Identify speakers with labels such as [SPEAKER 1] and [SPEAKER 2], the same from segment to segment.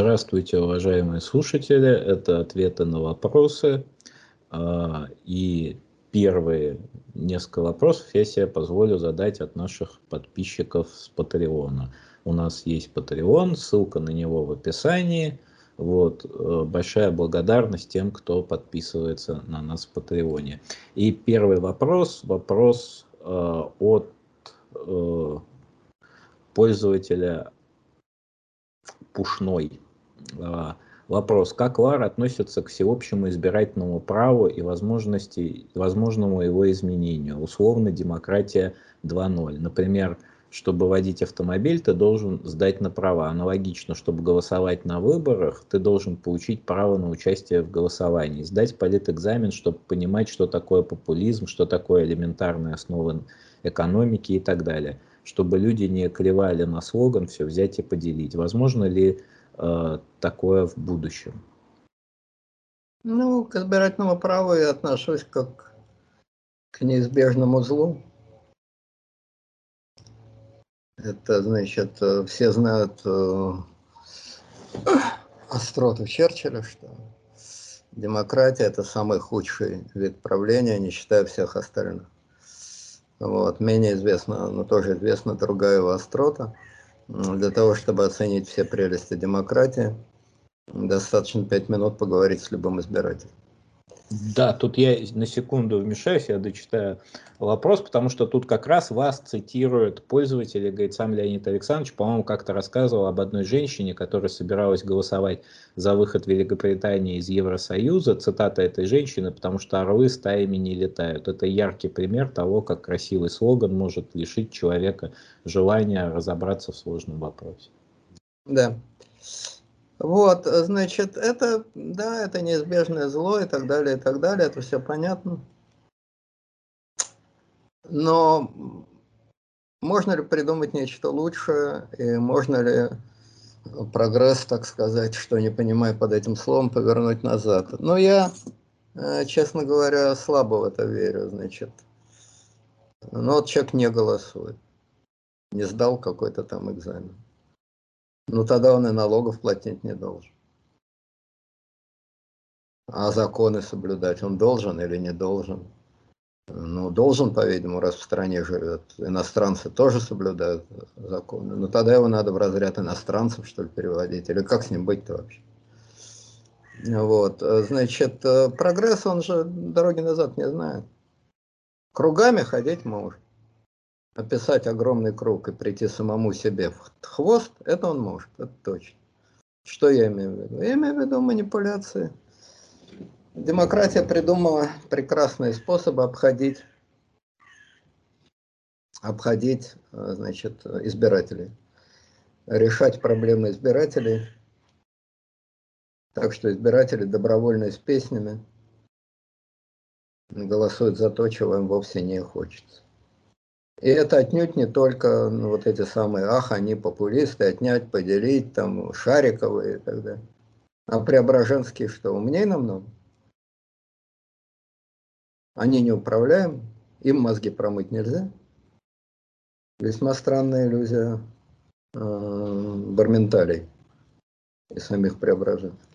[SPEAKER 1] Здравствуйте, уважаемые слушатели. Это ответы на вопросы. А, и первые несколько вопросов я себе позволю задать от наших подписчиков с Патреона. У нас есть Patreon, ссылка на него в описании. Вот, э, большая благодарность тем, кто подписывается на нас в Патреоне. И первый вопрос, вопрос э, от э, пользователя Пушной. А, вопрос. Как ЛАР относится к всеобщему избирательному праву и возможности, возможному его изменению? Условно, демократия 2.0. Например, чтобы водить автомобиль, ты должен сдать на права. Аналогично, чтобы голосовать на выборах, ты должен получить право на участие в голосовании. Сдать политэкзамен, чтобы понимать, что такое популизм, что такое элементарные основы экономики и так далее чтобы люди не клевали на слоган «все взять и поделить». Возможно ли э, такое в будущем?
[SPEAKER 2] Ну, к избирательному праву я отношусь как к неизбежному злу. Это, значит, все знают э, остроту Черчилля, что демократия – это самый худший вид правления, не считая всех остальных. Вот. Менее известна, но тоже известна другая его острота. Для того, чтобы оценить все прелести демократии, достаточно пять минут поговорить с любым избирателем.
[SPEAKER 1] Да, тут я на секунду вмешаюсь, я дочитаю вопрос, потому что тут как раз вас цитирует пользователь, говорит сам Леонид Александрович, по-моему, как-то рассказывал об одной женщине, которая собиралась голосовать за выход Великобритании из Евросоюза, цитата этой женщины, потому что орлы стаями не летают. Это яркий пример того, как красивый слоган может лишить человека желания разобраться в сложном вопросе.
[SPEAKER 2] Да. Вот, значит, это, да, это неизбежное зло и так далее, и так далее, это все понятно. Но можно ли придумать нечто лучшее, и можно ли прогресс, так сказать, что не понимаю под этим словом, повернуть назад? Но я, э, честно говоря, слабо в это верю, значит. Но вот человек не голосует, не сдал какой-то там экзамен. Ну тогда он и налогов платить не должен. А законы соблюдать он должен или не должен? Ну, должен, по-видимому, раз в стране живет. Иностранцы тоже соблюдают законы. Но тогда его надо в разряд иностранцев, что ли, переводить. Или как с ним быть-то вообще? Вот, значит, прогресс, он же дороги назад не знает. Кругами ходить может описать огромный круг и прийти самому себе в хвост, это он может, это точно. Что я имею в виду? Я имею в виду манипуляции. Демократия придумала прекрасные способы обходить, обходить значит, избирателей, решать проблемы избирателей, так что избиратели добровольно с песнями голосуют за то, чего им вовсе не хочется. И это отнюдь не только ну, вот эти самые, ах, они популисты, отнять, поделить, там, Шариковые и так далее. А Преображенские что, умнее намного? Они не управляем, им мозги промыть нельзя. Весьма странная иллюзия э, барменталей и самих преображенцев.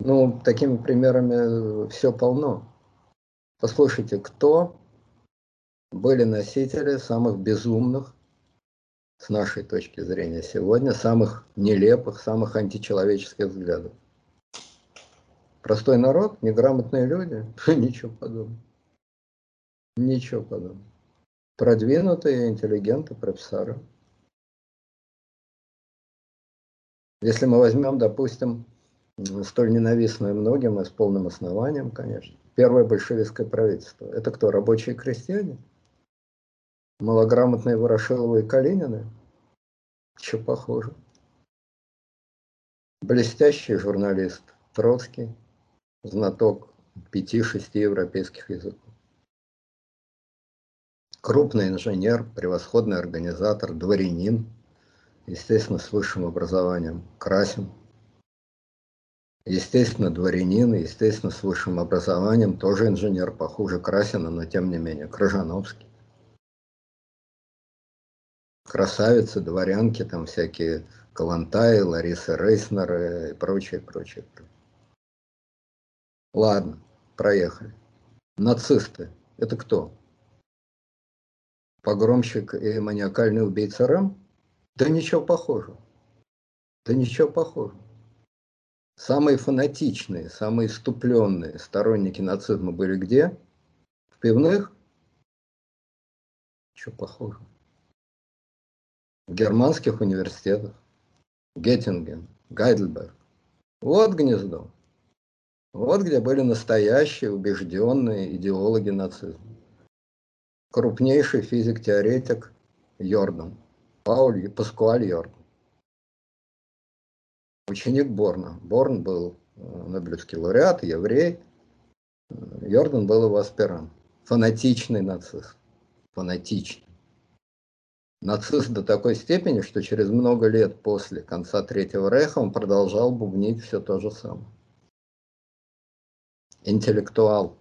[SPEAKER 2] Ну, такими примерами все полно. Послушайте, кто были носители самых безумных, с нашей точки зрения сегодня, самых нелепых, самых античеловеческих взглядов. Простой народ, неграмотные люди, ничего подобного. Ничего подобного. Продвинутые интеллигенты, профессоры. Если мы возьмем, допустим, столь ненавистное многим и с полным основанием, конечно, первое большевистское правительство. Это кто, рабочие крестьяне? Малограмотные Ворошиловы и Калинины? Что похоже. Блестящий журналист Троцкий, знаток пяти-шести европейских языков. Крупный инженер, превосходный организатор, дворянин, естественно, с высшим образованием, Красин. Естественно, дворянин, естественно, с высшим образованием, тоже инженер, похуже Красина, но тем не менее, Крыжановский красавицы, дворянки, там всякие Калантай, Лариса Рейснер и прочее, прочее. Ладно, проехали. Нацисты. Это кто? Погромщик и маниакальный убийца Рэм? Да ничего похожего. Да ничего похожего. Самые фанатичные, самые иступленные сторонники нацизма были где? В пивных? Что похоже? Германских университетах. Геттинген, Гайдельберг. Вот гнездо. Вот где были настоящие убежденные идеологи нацизма. Крупнейший физик-теоретик Йордан, Пауль Паскуаль Йордан. Ученик Борна. Борн был э, Нобелевский лауреат, еврей. Йордан был его аспирант. Фанатичный нацист. Фанатичный. Нацист до такой степени, что через много лет после конца Третьего Рейха он продолжал бубнить все то же самое интеллектуал.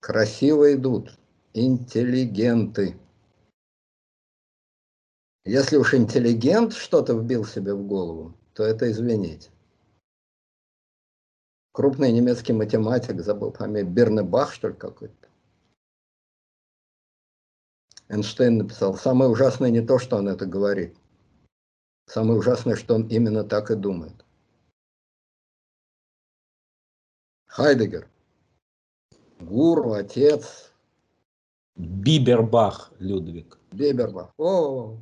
[SPEAKER 2] Красиво идут, интеллигенты. Если уж интеллигент что-то вбил себе в голову, то это извините. Крупный немецкий математик, забыл фамилию, Бернебах, что ли, какой-то. Эйнштейн написал, самое ужасное не то, что он это говорит. Самое ужасное, что он именно так и думает. Хайдегер. Гуру, отец.
[SPEAKER 1] Бибербах, Людвиг.
[SPEAKER 2] Бибербах. О,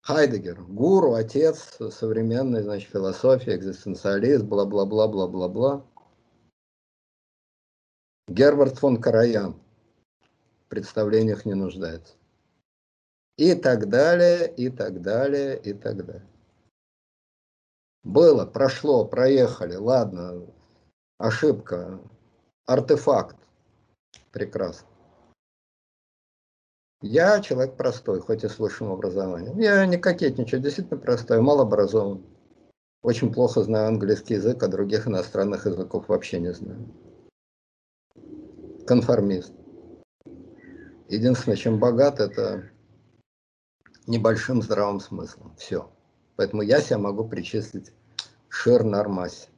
[SPEAKER 2] Хайдегер. Гуру, отец современной, значит, философии, экзистенциалист, бла-бла-бла-бла-бла-бла. Герберт фон Караян. Представлениях не нуждается. И так далее, и так далее, и так далее. Было, прошло, проехали, ладно, ошибка, артефакт. Прекрасно. Я человек простой, хоть и с высшим образованием. Я не кокетничаю, действительно простой, малообразован. Очень плохо знаю английский язык, а других иностранных языков вообще не знаю. Конформист. Единственное, чем богат, это небольшим здравым смыслом. Все. Поэтому я себя могу причислить шир нормасе.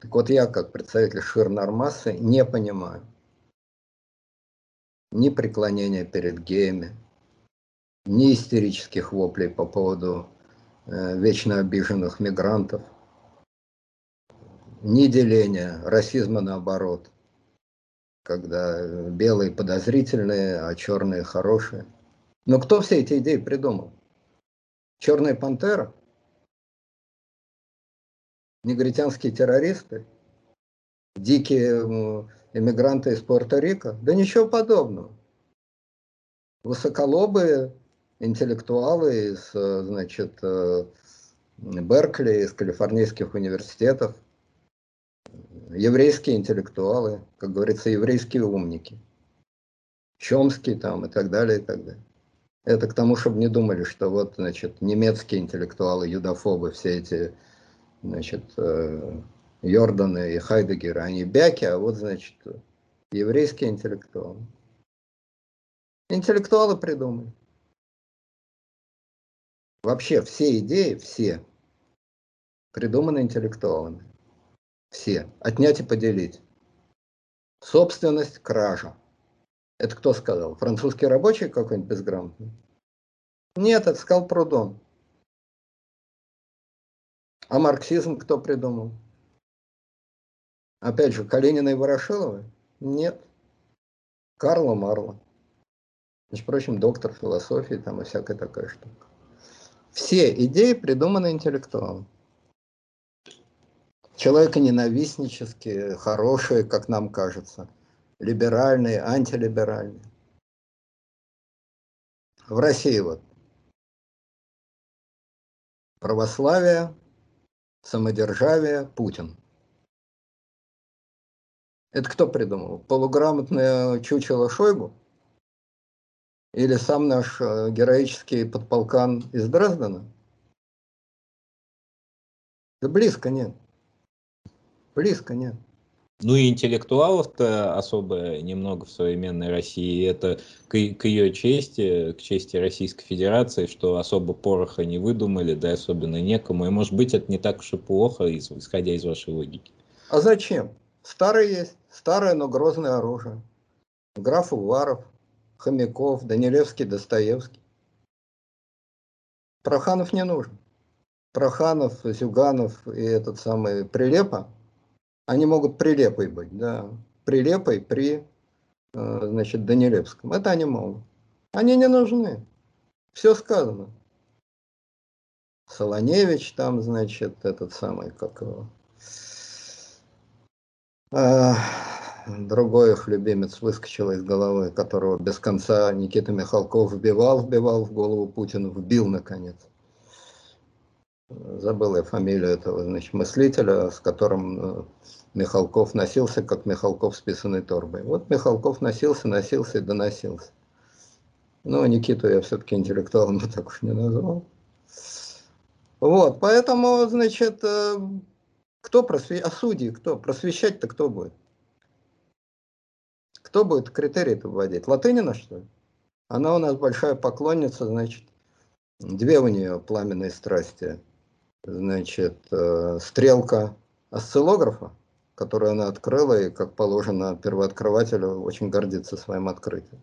[SPEAKER 2] Так вот я, как представитель Ширнармасы, не понимаю ни преклонения перед геями, ни истерических воплей по поводу э, вечно обиженных мигрантов, ни деления, расизма наоборот, когда белые подозрительные, а черные хорошие. Но кто все эти идеи придумал? Черная пантера – негритянские террористы, дикие эмигранты из Пуэрто-Рико? Да ничего подобного. Высоколобые интеллектуалы из, значит, э, Беркли, из калифорнийских университетов, еврейские интеллектуалы, как говорится, еврейские умники, Чомский там и так далее, и так далее. Это к тому, чтобы не думали, что вот, значит, немецкие интеллектуалы, юдофобы, все эти значит, э, Йордана и Хайдегера, они бяки, а вот, значит, еврейские интеллектуалы. Интеллектуалы придумали. Вообще все идеи, все, придуманы интеллектуалами. Все. Отнять и поделить. Собственность, кража. Это кто сказал? Французский рабочий какой-нибудь безграмотный? Нет, это сказал Прудон. А марксизм кто придумал? Опять же, Калинина и Ворошилова? Нет. Карла Марла. Между прочим, доктор философии там и всякая такая штука. Все идеи придуманы интеллектуалом. Человеконенавистнические, хорошие, как нам кажется, либеральные, антилиберальные. В России вот православие, самодержавие, Путин. Это кто придумал? Полуграмотное чучело Шойгу? Или сам наш э, героический подполкан из Дрездена? Да близко нет. Близко нет.
[SPEAKER 1] Ну и интеллектуалов-то особо немного в современной России. Это к, к ее чести, к чести Российской Федерации, что особо пороха не выдумали, да особенно некому. И может быть это не так уж и плохо, исходя из вашей логики.
[SPEAKER 2] А зачем? Старое есть, старое, но грозное оружие. Граф Уваров, Хомяков, Данилевский, Достоевский. Проханов не нужен. Проханов, Зюганов и этот самый Прилепа они могут прилепой быть, да, прилепой при, э, значит, Данилевском. Это они могут. Они не нужны. Все сказано. Солоневич там, значит, этот самый, как его, а, другой их любимец выскочил из головы, которого без конца Никита Михалков вбивал, вбивал в голову Путину, вбил наконец. Забыл я фамилию этого значит, мыслителя, с которым э, Михалков носился, как Михалков с писаной торбой. Вот Михалков носился, носился и доносился. Но Никиту я все-таки интеллектуалом так уж не назвал. Вот, поэтому, значит, э, кто просвещать, а судьи кто? Просвещать-то кто будет? Кто будет критерии-то вводить? Латынина, что ли? Она у нас большая поклонница, значит, две у нее пламенные страсти. Значит, э, стрелка осциллографа, которую она открыла, и, как положено первооткрывателю, очень гордится своим открытием.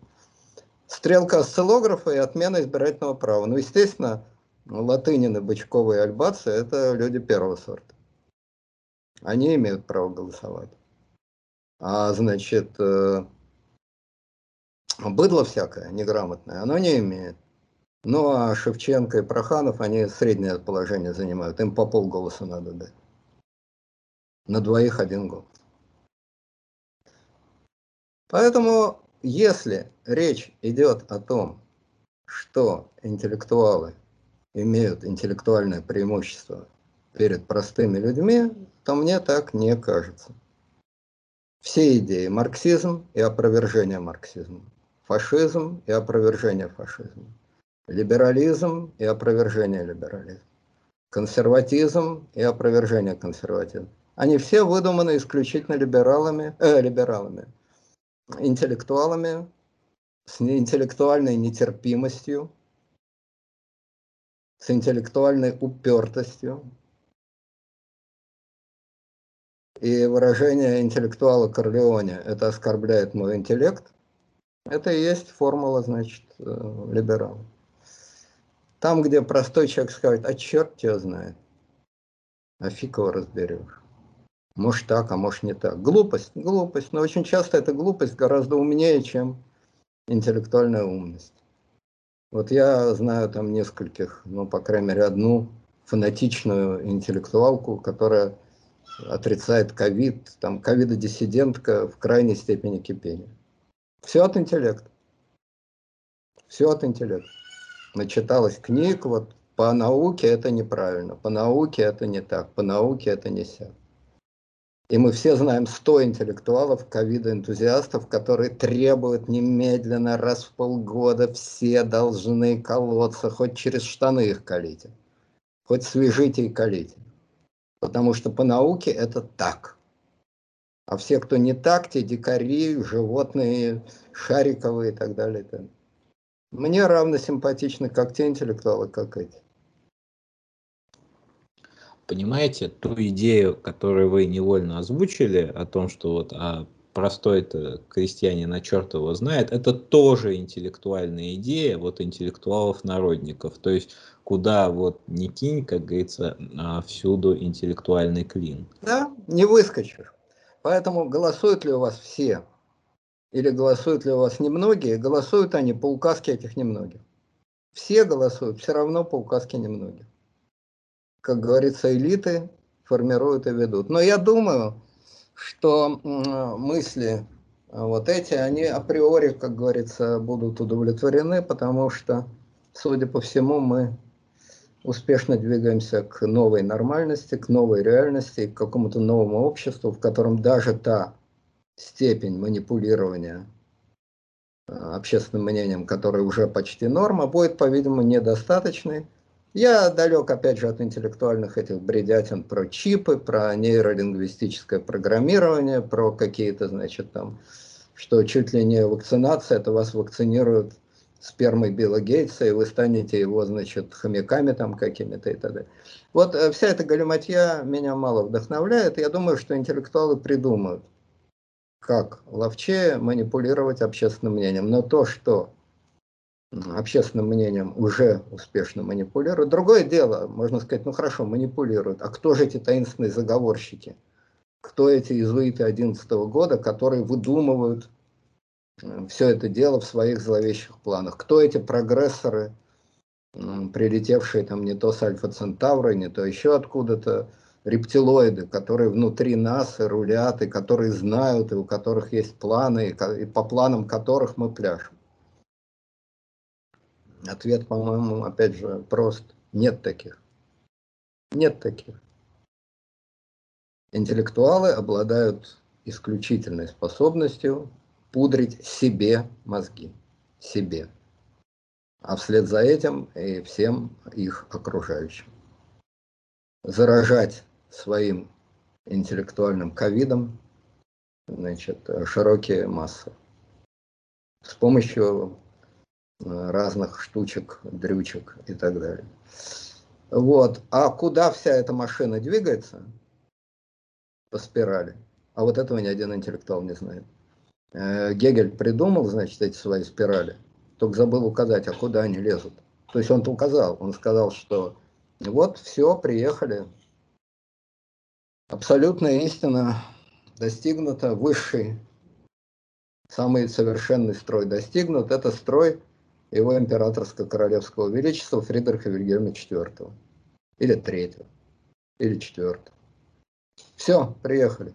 [SPEAKER 2] Стрелка осциллографа и отмена избирательного права. Ну, естественно, Латынины, Бычкова и Альбацы – это люди первого сорта. Они имеют право голосовать. А, значит, э, быдло всякое, неграмотное, оно не имеет. Ну, а Шевченко и Проханов, они среднее положение занимают. Им по полголоса надо дать. На двоих один год. Поэтому, если речь идет о том, что интеллектуалы имеют интеллектуальное преимущество перед простыми людьми, то мне так не кажется. Все идеи марксизм и опровержение марксизма, фашизм и опровержение фашизма, либерализм и опровержение либерализма, консерватизм и опровержение консерватизма. Они все выдуманы исключительно либералами, э, либералами, интеллектуалами, с интеллектуальной нетерпимостью, с интеллектуальной упертостью, и выражение интеллектуала Корлеоне «это оскорбляет мой интеллект», это и есть формула, значит, э, либерала. Там, где простой человек скажет, а черт тебя знает, а фиг его разберешь. Может так, а может не так. Глупость, глупость. Но очень часто эта глупость гораздо умнее, чем интеллектуальная умность. Вот я знаю там нескольких, ну, по крайней мере, одну фанатичную интеллектуалку, которая отрицает ковид, там ковидодиссидентка в крайней степени кипения. Все от интеллекта. Все от интеллекта. Начиталась книг, вот по науке это неправильно, по науке это не так, по науке это не сяк. И мы все знаем 100 интеллектуалов, ковида-энтузиастов, которые требуют немедленно, раз в полгода, все должны колоться, хоть через штаны их колите, хоть свяжите и колите. Потому что по науке это так. А все, кто не так, те дикари, животные, шариковые и так далее. Мне равно симпатичны как те интеллектуалы, как эти.
[SPEAKER 1] Понимаете, ту идею, которую вы невольно озвучили, о том, что вот а простой-то крестьянин на черт его знает, это тоже интеллектуальная идея вот интеллектуалов-народников. То есть куда вот не кинь, как говорится, а всюду интеллектуальный клин.
[SPEAKER 2] Да, не выскочишь. Поэтому голосуют ли у вас все? Или голосуют ли у вас немногие? Голосуют они по указке этих немногих. Все голосуют все равно по указке немногих. Как говорится, элиты формируют и ведут. Но я думаю, что мысли вот эти, они априори, как говорится, будут удовлетворены, потому что, судя по всему, мы успешно двигаемся к новой нормальности, к новой реальности, к какому-то новому обществу, в котором даже та степень манипулирования а, общественным мнением, которая уже почти норма, будет, по-видимому, недостаточной, Я далек, опять же, от интеллектуальных этих бредятин про чипы, про нейролингвистическое программирование, про какие-то, значит, там, что чуть ли не вакцинация, это вас вакцинируют спермой Билла Гейтса, и вы станете его, значит, хомяками там какими-то и далее. Вот э, вся эта галиматья меня мало вдохновляет. Я думаю, что интеллектуалы придумают, как ловчее манипулировать общественным мнением. Но то, что общественным мнением уже успешно манипулируют. Другое дело, можно сказать, ну хорошо, манипулируют. А кто же эти таинственные заговорщики? Кто эти иезуиты 11 года, которые выдумывают все это дело в своих зловещих планах? Кто эти прогрессоры, прилетевшие там не то с Альфа Центавра, не то еще откуда-то, рептилоиды, которые внутри нас рулят, и которые знают, и у которых есть планы, и по планам которых мы пляшем? Ответ, по-моему, опять же, прост. Нет таких. Нет таких. Интеллектуалы обладают исключительной способностью пудрить себе мозги. Себе. А вслед за этим и всем их окружающим. Заражать своим интеллектуальным ковидом значит, широкие массы с помощью разных штучек, дрючек и так далее. Вот. А куда вся эта машина двигается? По спирали. А вот этого ни один интеллектуал не знает. Э, Гегель придумал, значит, эти свои спирали, только забыл указать, а куда они лезут. То есть он-то указал, он сказал, что вот все, приехали. Абсолютная истина достигнута, высший, самый совершенный строй достигнут. Это строй его императорско-королевского величества Фридриха Вильгельма IV. Или третьего, или четвертого. Все, приехали.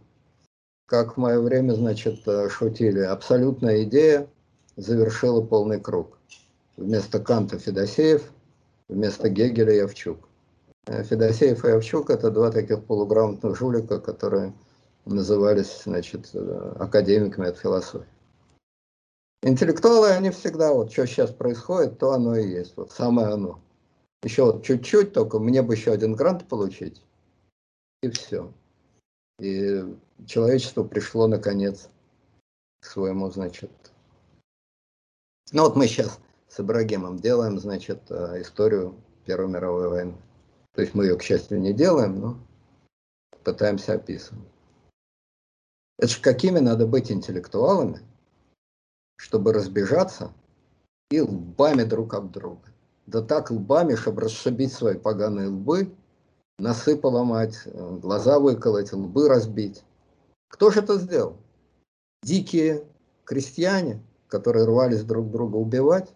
[SPEAKER 2] Как в мое время, значит, э, шутили, абсолютная идея завершила полный круг. Вместо Канта Федосеев, вместо Гегеля Явчук. Э, Федосеев и Явчук – это два таких полуграмотных жулика, которые назывались, значит, э, академиками от философии. Интеллектуалы, они всегда, вот что сейчас происходит, то оно и есть, вот самое оно. Еще вот чуть-чуть, только мне бы еще один грант получить, и все. И человечество пришло, наконец, к своему, значит... Ну вот мы сейчас с Ибрагимом делаем, значит, э, историю Первой мировой войны. То есть мы ее, к счастью, не делаем, но пытаемся описывать. Это же какими надо быть интеллектуалами, чтобы разбежаться и лбами друг об друга. Да так лбами, чтобы расшибить свои поганые лбы, носы поломать, глаза выколоть, лбы разбить. Кто же это сделал? Дикие крестьяне, которые рвались друг друга убивать?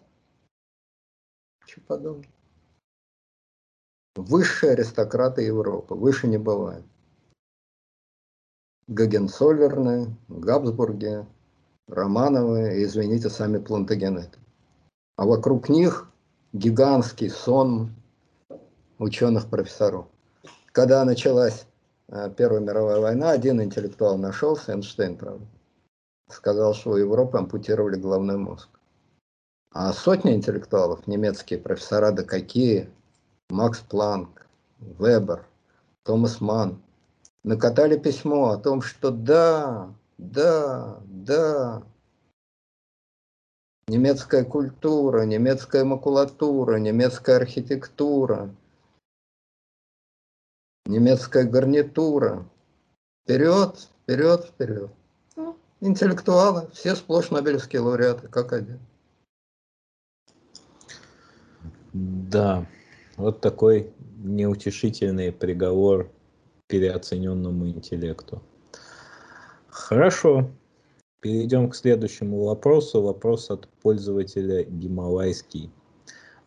[SPEAKER 2] Что подобное? Высшие аристократы Европы, выше не бывает. Гагенцоллерны, Габсбурги, Романовы извините, сами плантагенеты. А вокруг них гигантский сон ученых-профессоров. Когда началась э, Первая мировая война, один интеллектуал нашелся, Эйнштейн, правда, сказал, что у Европы ампутировали головной мозг. А сотни интеллектуалов, немецкие профессора, да какие, Макс Планк, Вебер, Томас Манн, накатали письмо о том, что да, да, да. Немецкая культура, немецкая макулатура, немецкая архитектура, немецкая гарнитура. Вперед, вперед, вперед. Ну, интеллектуалы, все сплошь Нобелевские лауреаты, как один.
[SPEAKER 1] Да, вот такой неутешительный приговор переоцененному интеллекту. Хорошо. Перейдем к следующему вопросу. Вопрос от пользователя Гималайский.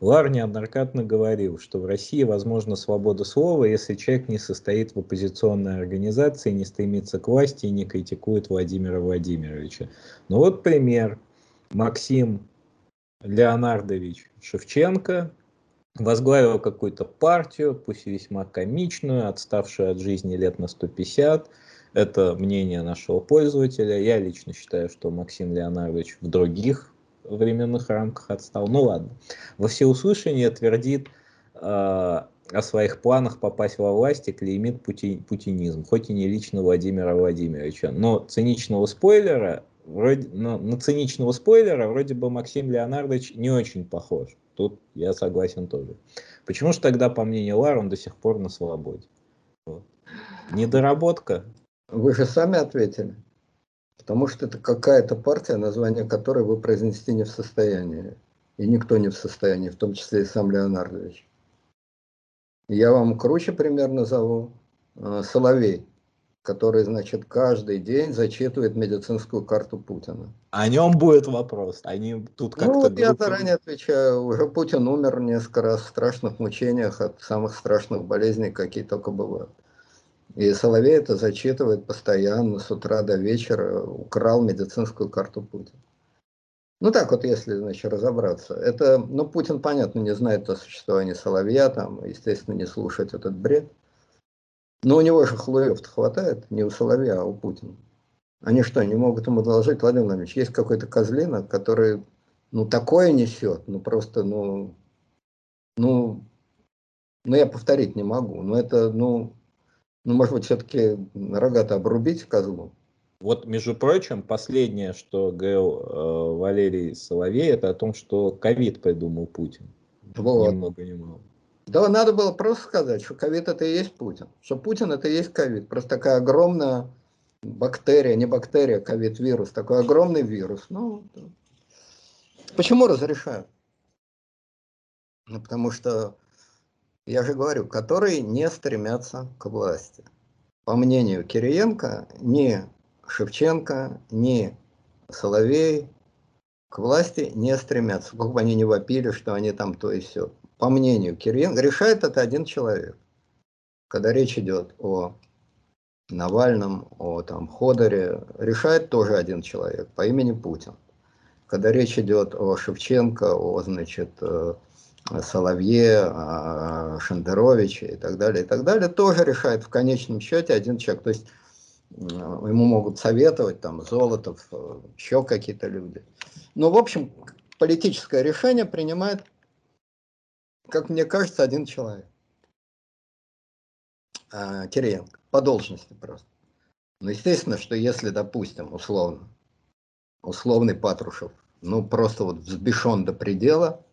[SPEAKER 1] Лар неоднократно говорил, что в России возможна свобода слова, если человек не состоит в оппозиционной организации, не стремится к власти и не критикует Владимира Владимировича. Ну вот пример. Максим Леонардович Шевченко возглавил какую-то партию, пусть весьма комичную, отставшую от жизни лет на 150, это мнение нашего пользователя. Я лично считаю, что Максим Леонардович в других временных рамках отстал. Ну ладно. Во всеуслышание твердит о своих планах попасть во власть и клеймит пути, путинизм, хоть и не лично Владимира Владимировича. Но циничного спойлера, вроде, но, на циничного спойлера вроде бы Максим Леонардович не очень похож. Тут я согласен тоже. Почему же тогда, по мнению Лар, он до сих пор на свободе? Недоработка?
[SPEAKER 2] Вы же сами ответили. Потому что это какая-то партия, название которой вы произнести не в состоянии. И никто не в состоянии, в том числе и сам Леонардович. Я вам круче пример назову. Э, Соловей, который, значит, каждый день зачитывает медицинскую карту Путина.
[SPEAKER 1] О нем будет вопрос. Они тут
[SPEAKER 2] как-то... Ну, вот я заранее отвечаю. Уже Путин умер несколько раз в страшных мучениях от самых страшных болезней, какие только бывают. И Соловей это зачитывает постоянно, с утра до вечера, украл медицинскую карту Путина. Ну так вот, если, значит, разобраться. Это, ну, Путин, понятно, не знает о существовании Соловья, там, естественно, не слушает этот бред. Но у него же хлоев хватает, не у Соловья, а у Путина. Они что, не могут ему доложить, Владимир Владимирович, есть какой-то козлина, который, ну, такое несет, ну, просто, ну, ну, ну, я повторить не могу, но это, ну, ну, может быть, все-таки рога-то обрубить козлу.
[SPEAKER 1] Вот, между прочим, последнее, что говорил э, Валерий Соловей, это о том, что ковид придумал Путин.
[SPEAKER 2] Вот. Ни много, ни мало. Да, надо было просто сказать, что ковид это и есть Путин. Что Путин это и есть ковид. Просто такая огромная бактерия, не бактерия, ковид-вирус, такой огромный вирус. Ну, почему разрешают? Ну, потому что я же говорю, которые не стремятся к власти. По мнению Кириенко, ни Шевченко, ни Соловей к власти не стремятся. Сколько бы они ни вопили, что они там то и все. По мнению Кириенко, решает это один человек. Когда речь идет о Навальном, о там, Ходоре, решает тоже один человек по имени Путин. Когда речь идет о Шевченко, о, значит, э, Соловье, Шендеровиче и так далее, и так далее, тоже решает в конечном счете один человек. То есть ему могут советовать там Золотов, еще какие-то люди. Но, в общем, политическое решение принимает, как мне кажется, один человек. А, Кириенко, по должности просто. Но естественно, что если, допустим, условно, условный Патрушев, ну, просто вот взбешен до предела,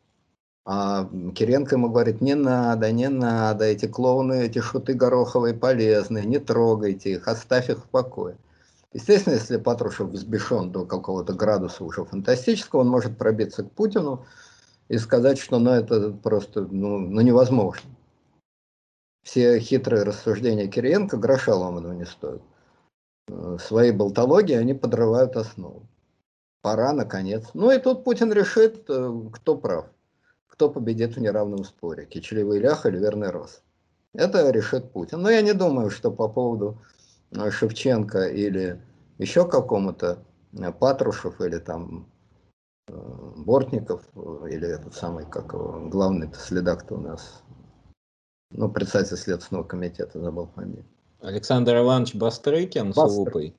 [SPEAKER 2] а Киренко ему говорит, не надо, не надо, эти клоуны, эти шуты гороховые полезные, не трогайте их, оставь их в покое. Естественно, если Патрушев взбешен до какого-то градуса уже фантастического, он может пробиться к Путину и сказать, что ну, это просто ну, ну, невозможно. Все хитрые рассуждения Кириенко гроша ломаного не стоят. Э, свои болтологии они подрывают основу. Пора, наконец. Ну и тут Путин решит, э, кто прав кто победит в неравном споре, кичливый лях или верный рост. Это решит Путин. Но я не думаю, что по поводу э, Шевченко или еще какому-то Патрушев или там Бортников, или этот самый, как его, главный следак-то у нас, ну, председатель Следственного комитета, забыл фамилию.
[SPEAKER 1] Александр Иванович Бастрыкин
[SPEAKER 2] Бастр. с лупой.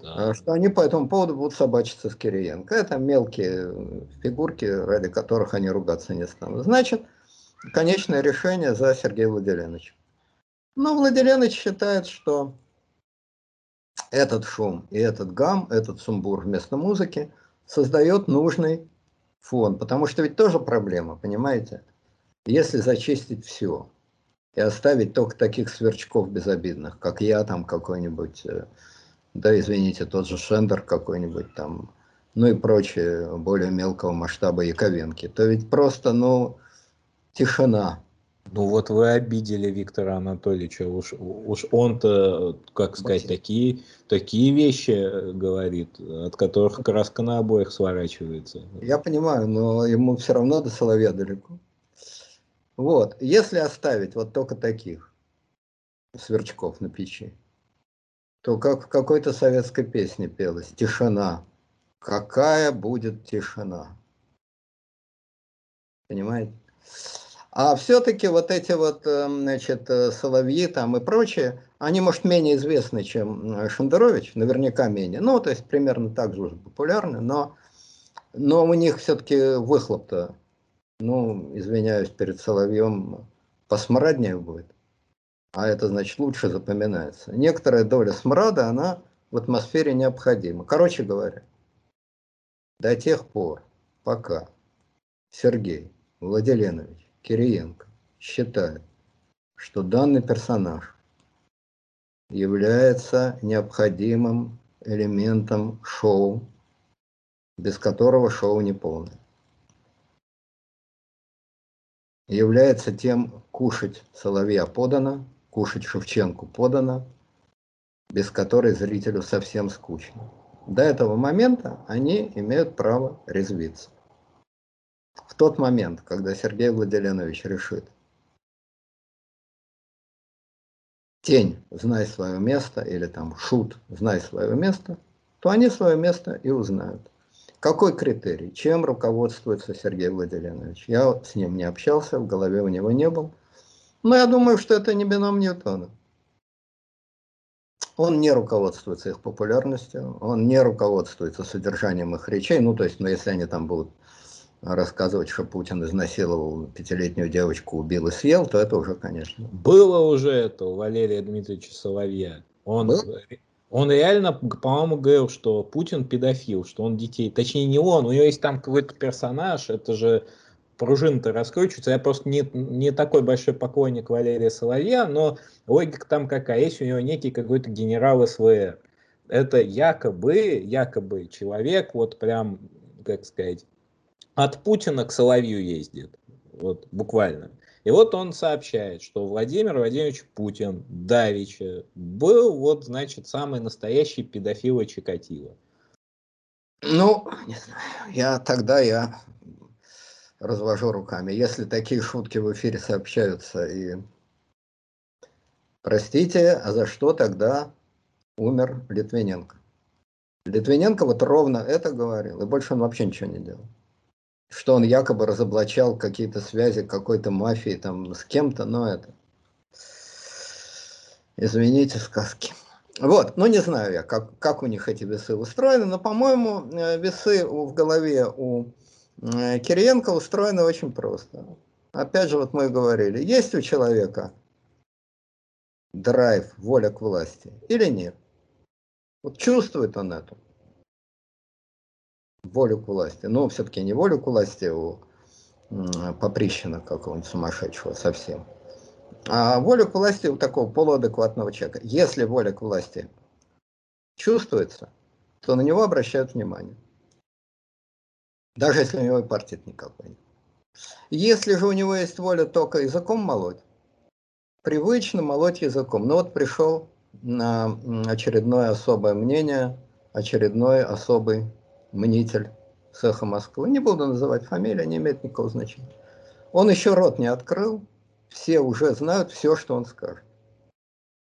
[SPEAKER 2] Да. Что они по этому поводу будут собачиться с Кириенко. Это мелкие фигурки, ради которых они ругаться не станут. Значит, конечное решение за Сергеем Владимировичем. Но Владимирович считает, что этот шум и этот гам, этот сумбур вместо музыки создает нужный фон. Потому что ведь тоже проблема, понимаете? Если зачистить все и оставить только таких сверчков безобидных, как я там какой-нибудь э, да, извините, тот же Шендер какой-нибудь там, ну и прочие более мелкого масштаба Яковенки, то ведь просто, ну, тишина.
[SPEAKER 1] Ну вот вы обидели Виктора Анатольевича, уж, уж он-то, как сказать, такие, такие вещи говорит, от которых краска на обоих сворачивается.
[SPEAKER 2] Я понимаю, но ему все равно до Соловья далеко. Вот, если оставить вот только таких сверчков на печи, то как в какой-то советской песне пелось «Тишина». Какая будет тишина? Понимаете? А все-таки вот эти вот, эм, значит, э, Соловьи там и прочие, они, может, менее известны, чем э, Шендерович, наверняка менее. Ну, то есть примерно так же популярны, но, но у них все-таки выхлоп-то, ну, извиняюсь перед Соловьем, посмраднее будет. А это значит лучше запоминается. Некоторая доля смрада, она в атмосфере необходима. Короче говоря, до тех пор, пока Сергей Владиленович Кириенко считает, что данный персонаж является необходимым элементом шоу, без которого шоу не полное. Является тем кушать Соловья подано, кушать Шевченку подано, без которой зрителю совсем скучно. До этого момента они имеют право резвиться. В тот момент, когда Сергей Владимирович решит, тень, знай свое место, или там шут, знай свое место, то они свое место и узнают. Какой критерий? Чем руководствуется Сергей Владимирович? Я с ним не общался, в голове у него не был. Но я думаю, что это не бином Ньютона. Он не руководствуется их популярностью, он не руководствуется содержанием их речей. Ну, то есть, ну, если они там будут рассказывать, что Путин изнасиловал пятилетнюю девочку, убил и съел, то это уже, конечно.
[SPEAKER 1] Было уже это у Валерия Дмитриевича Соловья. Он, Был? он реально, по-моему, говорил, что Путин педофил, что он детей, точнее не он, у него есть там какой-то персонаж, это же пружины-то раскручиваются. Я просто не, не такой большой поклонник Валерия Соловья, но логика там какая. Есть у него некий какой-то генерал СВР. Это якобы, якобы человек, вот прям, как сказать, от Путина к Соловью ездит. Вот буквально. И вот он сообщает, что Владимир Владимирович Путин Давича был, вот, значит, самый настоящий педофил и Чикатило.
[SPEAKER 2] Ну, не знаю, я тогда я развожу руками. Если такие шутки в эфире сообщаются и... Простите, а за что тогда умер Литвиненко? Литвиненко вот ровно это говорил, и больше он вообще ничего не делал что он якобы разоблачал какие-то связи какой-то мафии там с кем-то, но это... Извините, сказки. Вот, ну не знаю я, как, как у них эти весы устроены, но, по-моему, э, весы в голове у э, Кириенко устроены очень просто. Опять же, вот мы говорили, есть у человека драйв, воля к власти или нет? Вот чувствует он это волю к власти. Но все-таки не волю к власти у Поприщина какого-нибудь сумасшедшего совсем. А волю к власти у такого полуадекватного человека. Если воля к власти чувствуется, то на него обращают внимание. Даже если у него и партии никакой нет. Если же у него есть воля только языком молоть, привычно молоть языком. Ну вот пришел на очередное особое мнение, очередной особый мнитель цеха Москвы, не буду называть фамилию, не имеет никакого значения. Он еще рот не открыл, все уже знают все, что он скажет.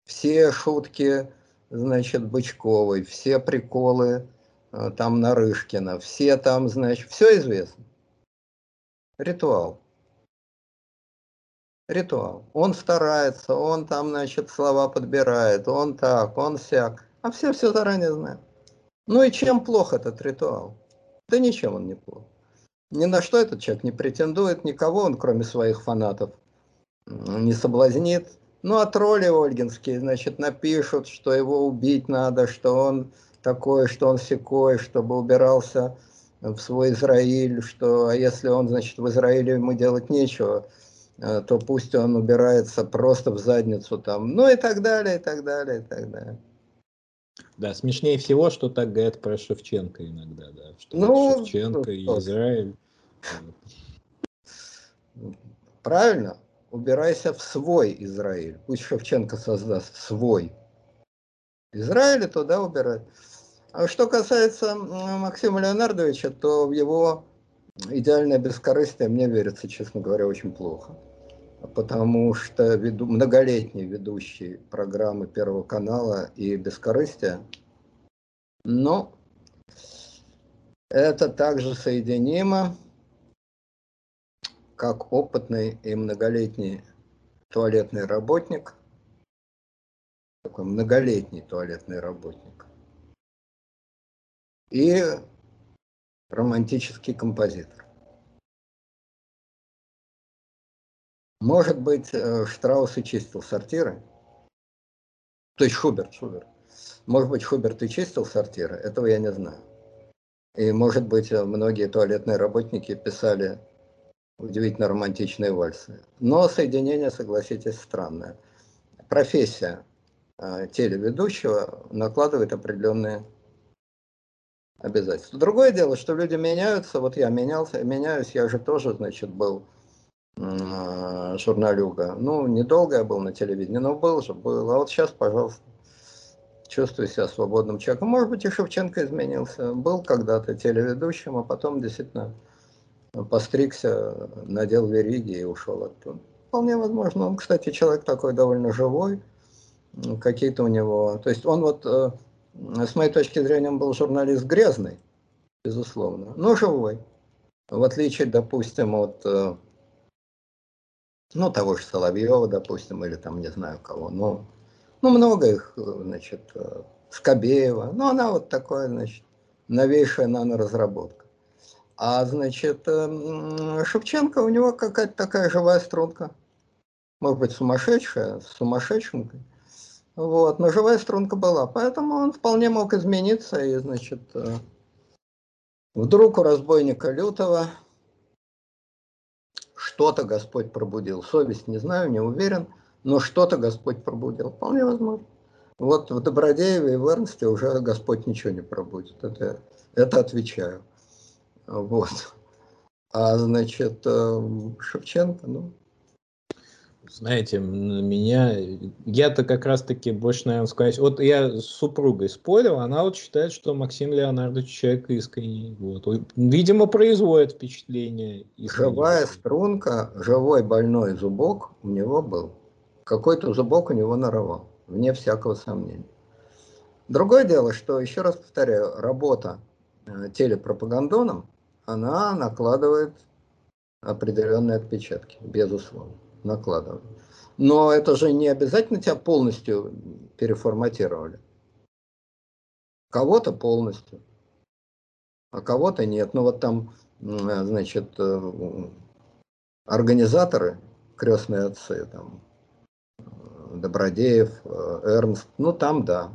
[SPEAKER 2] Все шутки, значит, Бычковой, все приколы э, там Нарышкина, все там, значит, все известно. Ритуал. Ритуал. Он старается, он там, значит, слова подбирает, он так, он сяк. А все все заранее знают. Ну и чем плох этот ритуал? Да ничем он не плох. Ни на что этот человек не претендует, никого он, кроме своих фанатов, не соблазнит. Ну а тролли ольгинские, значит, напишут, что его убить надо, что он такой, что он секой, чтобы убирался в свой Израиль, что а если он, значит, в Израиле ему делать нечего, э, то пусть он убирается просто в задницу там, ну и так далее, и так далее, и так далее.
[SPEAKER 1] Да, смешнее всего, что так говорят про Шевченко иногда, да. Что ну, Шевченко и Израиль.
[SPEAKER 2] Правильно, убирайся в свой Израиль. Пусть Шевченко создаст свой Израиль, туда убирай. А что касается Максима Леонардовича, то в его идеальное бескорыстие мне верится, честно говоря, очень плохо потому что веду, многолетний ведущий программы Первого канала и Бескорыстия, но это также соединимо, как опытный и многолетний туалетный работник, такой многолетний туалетный работник, и романтический композитор. Может быть, э, Штраус и чистил сортиры? То есть Шуберт, Шуберт. Может быть, Шуберт и чистил сортиры? Этого я не знаю. И, может быть, многие туалетные работники писали удивительно романтичные вальсы. Но соединение, согласитесь, странное. Профессия э, телеведущего накладывает определенные обязательства. Другое дело, что люди меняются. Вот я менялся, меняюсь, я же тоже, значит, был журналюга. Ну, недолго я был на телевидении, но был же, был. А вот сейчас, пожалуйста, чувствую себя свободным человеком. Может быть, и Шевченко изменился. Был когда-то телеведущим, а потом действительно постригся, надел вериги и ушел оттуда. Вполне возможно. Он, кстати, человек такой довольно живой. Какие-то у него... То есть он вот, э, с моей точки зрения, он был журналист грязный, безусловно, но живой. В отличие, допустим, от э, ну, того же Соловьева, допустим, или там не знаю кого. Ну, ну много их, значит, э, Скобеева. Ну, она вот такая, значит, новейшая наноразработка. А, значит, Шевченко, у него какая-то такая живая струнка. Может быть, сумасшедшая, с сумасшедшенкой. Вот, но живая струнка была. Поэтому он вполне мог измениться. И, значит, э, вдруг у разбойника Лютого что-то Господь пробудил. Совесть не знаю, не уверен, но что-то Господь пробудил. Вполне возможно. Вот в Добродееве и в Эрнсте уже Господь ничего не пробудит. Это, это отвечаю. Вот. А значит, эм, Шевченко, ну,
[SPEAKER 1] знаете, меня, я-то как раз-таки больше, наверное, сказать, вот я с супругой спорил, она вот считает, что Максим Леонардович человек искренний, вот, видимо, производит впечатление.
[SPEAKER 2] Живая струнка, живой больной зубок у него был, какой-то зубок у него наровал, вне всякого сомнения. Другое дело, что, еще раз повторяю, работа э, телепропагандоном, она накладывает определенные отпечатки, безусловно, накладывает. Но это же не обязательно тебя полностью переформатировали. Кого-то полностью, а кого-то нет. Ну вот там, значит, э, организаторы, крестные отцы, там, Добродеев, э, Эрнст, ну там да,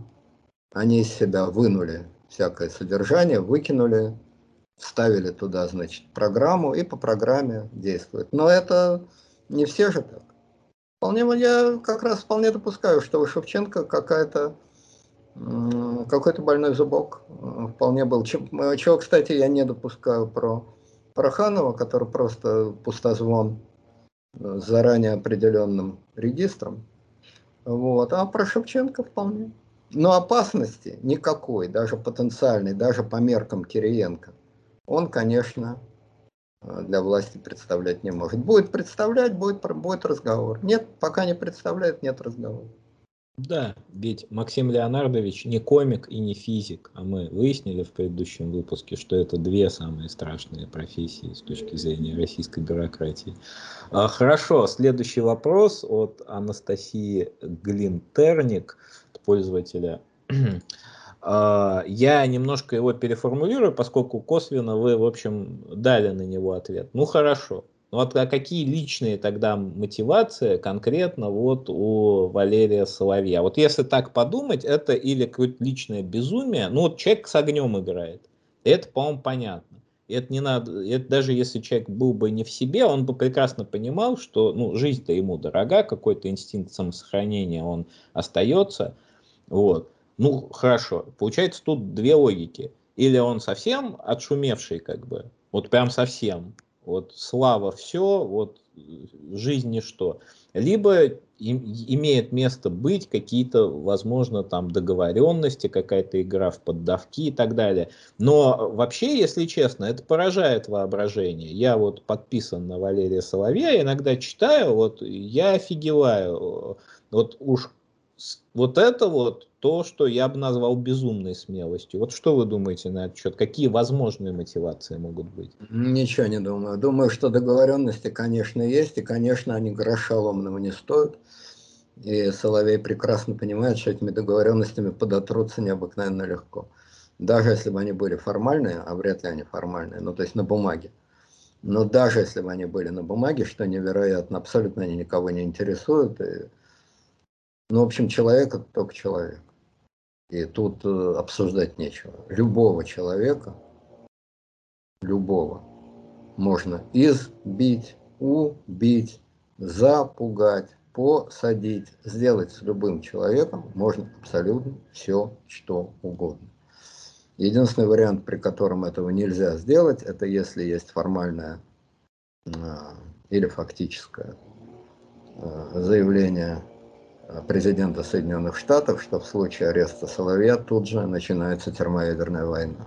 [SPEAKER 2] они из себя вынули всякое содержание, выкинули вставили туда, значит, программу и по программе действует. Но это не все же так. Вполне я как раз вполне допускаю, что у Шевченко какая-то какой-то больной зубок э, вполне был. Э, чего, кстати, я не допускаю про Проханова, который просто пустозвон э, с заранее определенным регистром. Вот. А про Шевченко вполне. Но опасности никакой, даже потенциальной, даже по меркам Кириенко, он, конечно, для власти представлять не может. Будет представлять, будет, будет разговор. Нет, пока не представляет, нет разговора.
[SPEAKER 1] Да, ведь Максим Леонардович не комик и не физик, а мы выяснили в предыдущем выпуске, что это две самые страшные профессии с точки зрения российской бюрократии. А, хорошо, следующий вопрос от Анастасии Глинтерник, пользователя я немножко его переформулирую, поскольку косвенно вы, в общем, дали на него ответ. Ну хорошо. Ну вот а какие личные тогда мотивации конкретно вот у Валерия Соловья? Вот если так подумать, это или какое-то личное безумие, ну вот человек с огнем играет. Это, по-моему, понятно. Это не надо, это даже если человек был бы не в себе, он бы прекрасно понимал, что ну, жизнь-то ему дорога, какой-то инстинкт самосохранения он остается. Вот. Ну, хорошо. Получается, тут две логики. Или он совсем отшумевший, как бы, вот прям совсем, вот слава все, вот жизнь ничто. Либо им, имеет место быть какие-то, возможно, там договоренности, какая-то игра в поддавки и так далее. Но вообще, если честно, это поражает воображение. Я вот подписан на Валерия Соловья, иногда читаю, вот я офигеваю. Вот уж вот это вот то, что я бы назвал безумной смелостью. Вот что вы думаете на этот счет? Какие возможные мотивации могут быть?
[SPEAKER 2] Ничего не думаю. Думаю, что договоренности, конечно, есть, и, конечно, они гроша ломного не стоят. И Соловей прекрасно понимает, что этими договоренностями подотрутся необыкновенно легко. Даже если бы они были формальные, а вряд ли они формальные, ну то есть на бумаге. Но даже если бы они были на бумаге, что невероятно, абсолютно они никого не интересуют. И, ну, в общем, человек это только человек. И тут э, обсуждать нечего. Любого человека, любого, можно избить, убить, запугать, посадить, сделать с любым человеком можно абсолютно все, что угодно. Единственный вариант, при котором этого нельзя сделать, это если есть формальное а, или фактическое а, заявление президента Соединенных Штатов, что в случае ареста Соловья тут же начинается термоядерная война.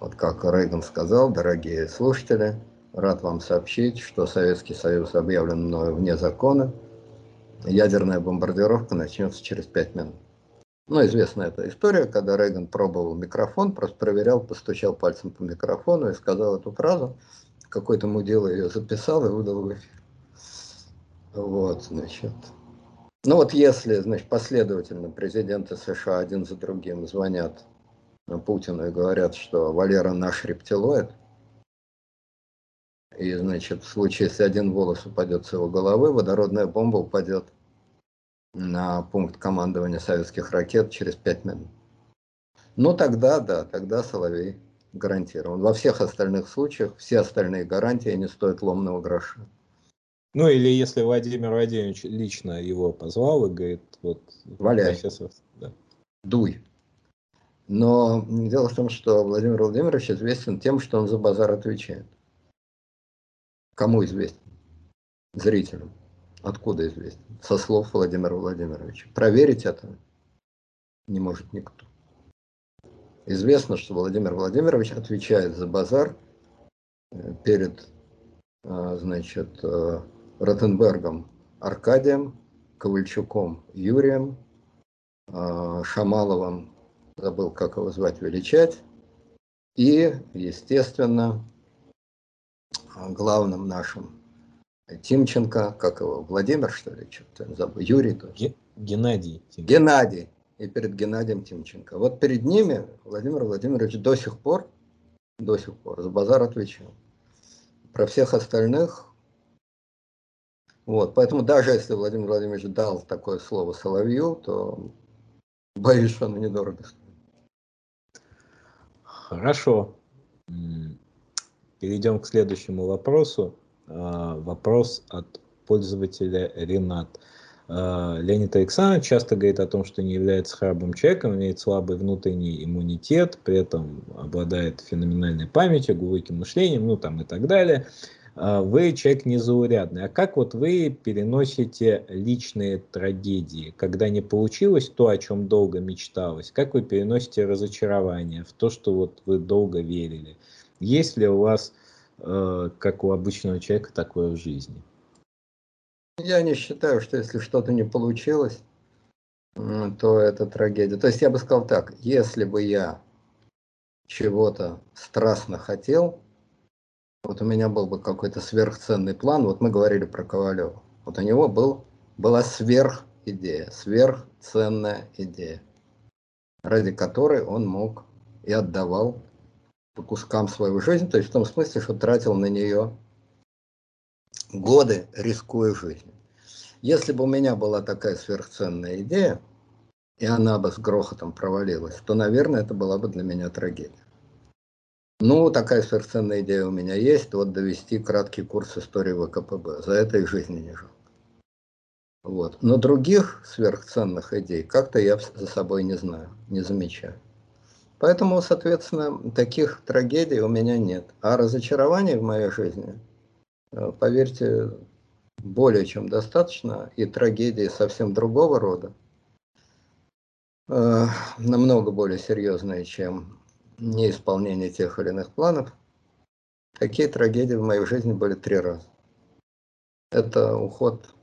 [SPEAKER 2] Вот как Рейган сказал, дорогие слушатели, рад вам сообщить, что Советский Союз объявлен мною вне закона. Ядерная бомбардировка начнется через пять минут. Ну, известна эта история, когда Рейган пробовал микрофон, просто проверял, постучал пальцем по микрофону и сказал эту фразу. Какой-то мудила ее записал и выдал в эфир. Вот, значит. Ну вот если, значит, последовательно президенты США один за другим звонят Путину и говорят, что Валера наш рептилоид, и, значит, в случае, если один волос упадет с его головы, водородная бомба упадет на пункт командования советских ракет через пять минут. Ну тогда, да, тогда Соловей гарантирован. Во всех остальных случаях все остальные гарантии не стоят ломного гроша.
[SPEAKER 1] Ну или если Владимир Владимирович лично его позвал и говорит, вот...
[SPEAKER 2] Валяй. Профессор, да. Дуй. Но дело в том, что Владимир Владимирович известен тем, что он за базар отвечает. Кому известен? Зрителям. Откуда известен? Со слов Владимира Владимировича. Проверить это не может никто. Известно, что Владимир Владимирович отвечает за базар э, перед, э, значит, э, Ротенбергом Аркадием, Ковальчуком Юрием, Шамаловым, забыл, как его звать, величать, и, естественно, главным нашим Тимченко, как его, Владимир, что ли, что-то забыл, Юрий тоже.
[SPEAKER 1] Геннадий.
[SPEAKER 2] Тимченко. Геннадий. И перед Геннадием Тимченко. Вот перед ними Владимир Владимирович до сих пор, до сих пор, за базар отвечал. Про всех остальных вот, поэтому даже если Владимир Владимирович дал такое слово Соловью, то боюсь, что оно недорого стоит.
[SPEAKER 1] Хорошо. Перейдем к следующему вопросу. А, вопрос от пользователя Ренат. А, Леонид Александрович часто говорит о том, что не является храбрым человеком, имеет слабый внутренний иммунитет, при этом обладает феноменальной памятью, глубоким мышлением, ну там и так далее. А, вы человек незаурядный. А как вот вы переносите личные трагедии, когда не получилось то, о чем долго мечталось? Как вы переносите разочарование в то, что вот вы долго верили? Есть ли у вас, э, как у обычного человека, такое в жизни?
[SPEAKER 2] Я не считаю, что если что-то не получилось, то это трагедия. То есть я бы сказал так, если бы я чего-то страстно хотел, вот у меня был бы какой-то сверхценный план, вот мы говорили про Ковалева, вот у него был, была сверх идея, сверхценная идея, ради которой он мог и отдавал по кускам свою жизнь, то есть в том смысле, что тратил на нее годы, рискуя жизнью. Если бы у меня была такая сверхценная идея, и она бы с грохотом провалилась, то, наверное, это была бы для меня трагедия. Ну, такая сверхценная идея у меня есть, вот довести краткий курс истории ВКПБ. За это и жизни не жалко. Вот. Но других сверхценных идей как-то я за собой не знаю, не замечаю. Поэтому, соответственно, таких трагедий у меня нет. А разочарований в моей жизни, э, поверьте, более чем достаточно. И трагедии совсем другого рода, э, намного более серьезные, чем неисполнение тех или иных планов. Такие трагедии в моей жизни были три раза. Это уход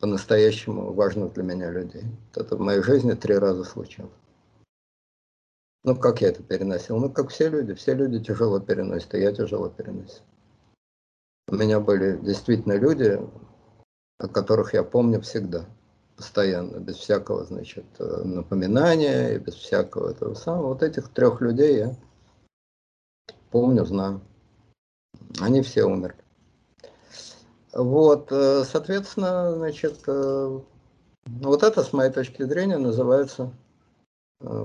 [SPEAKER 2] по-настоящему важных для меня людей. Это в моей жизни три раза случилось. Ну, как я это переносил? Ну, как все люди. Все люди тяжело переносят, и я тяжело переносил. У меня были действительно люди, о которых я помню всегда постоянно, без всякого, значит, э, напоминания, без всякого этого самого. Вот этих трех людей я Помню, знаю. Они все умерли. Вот, э, соответственно, значит, э, вот это, с моей точки зрения, называется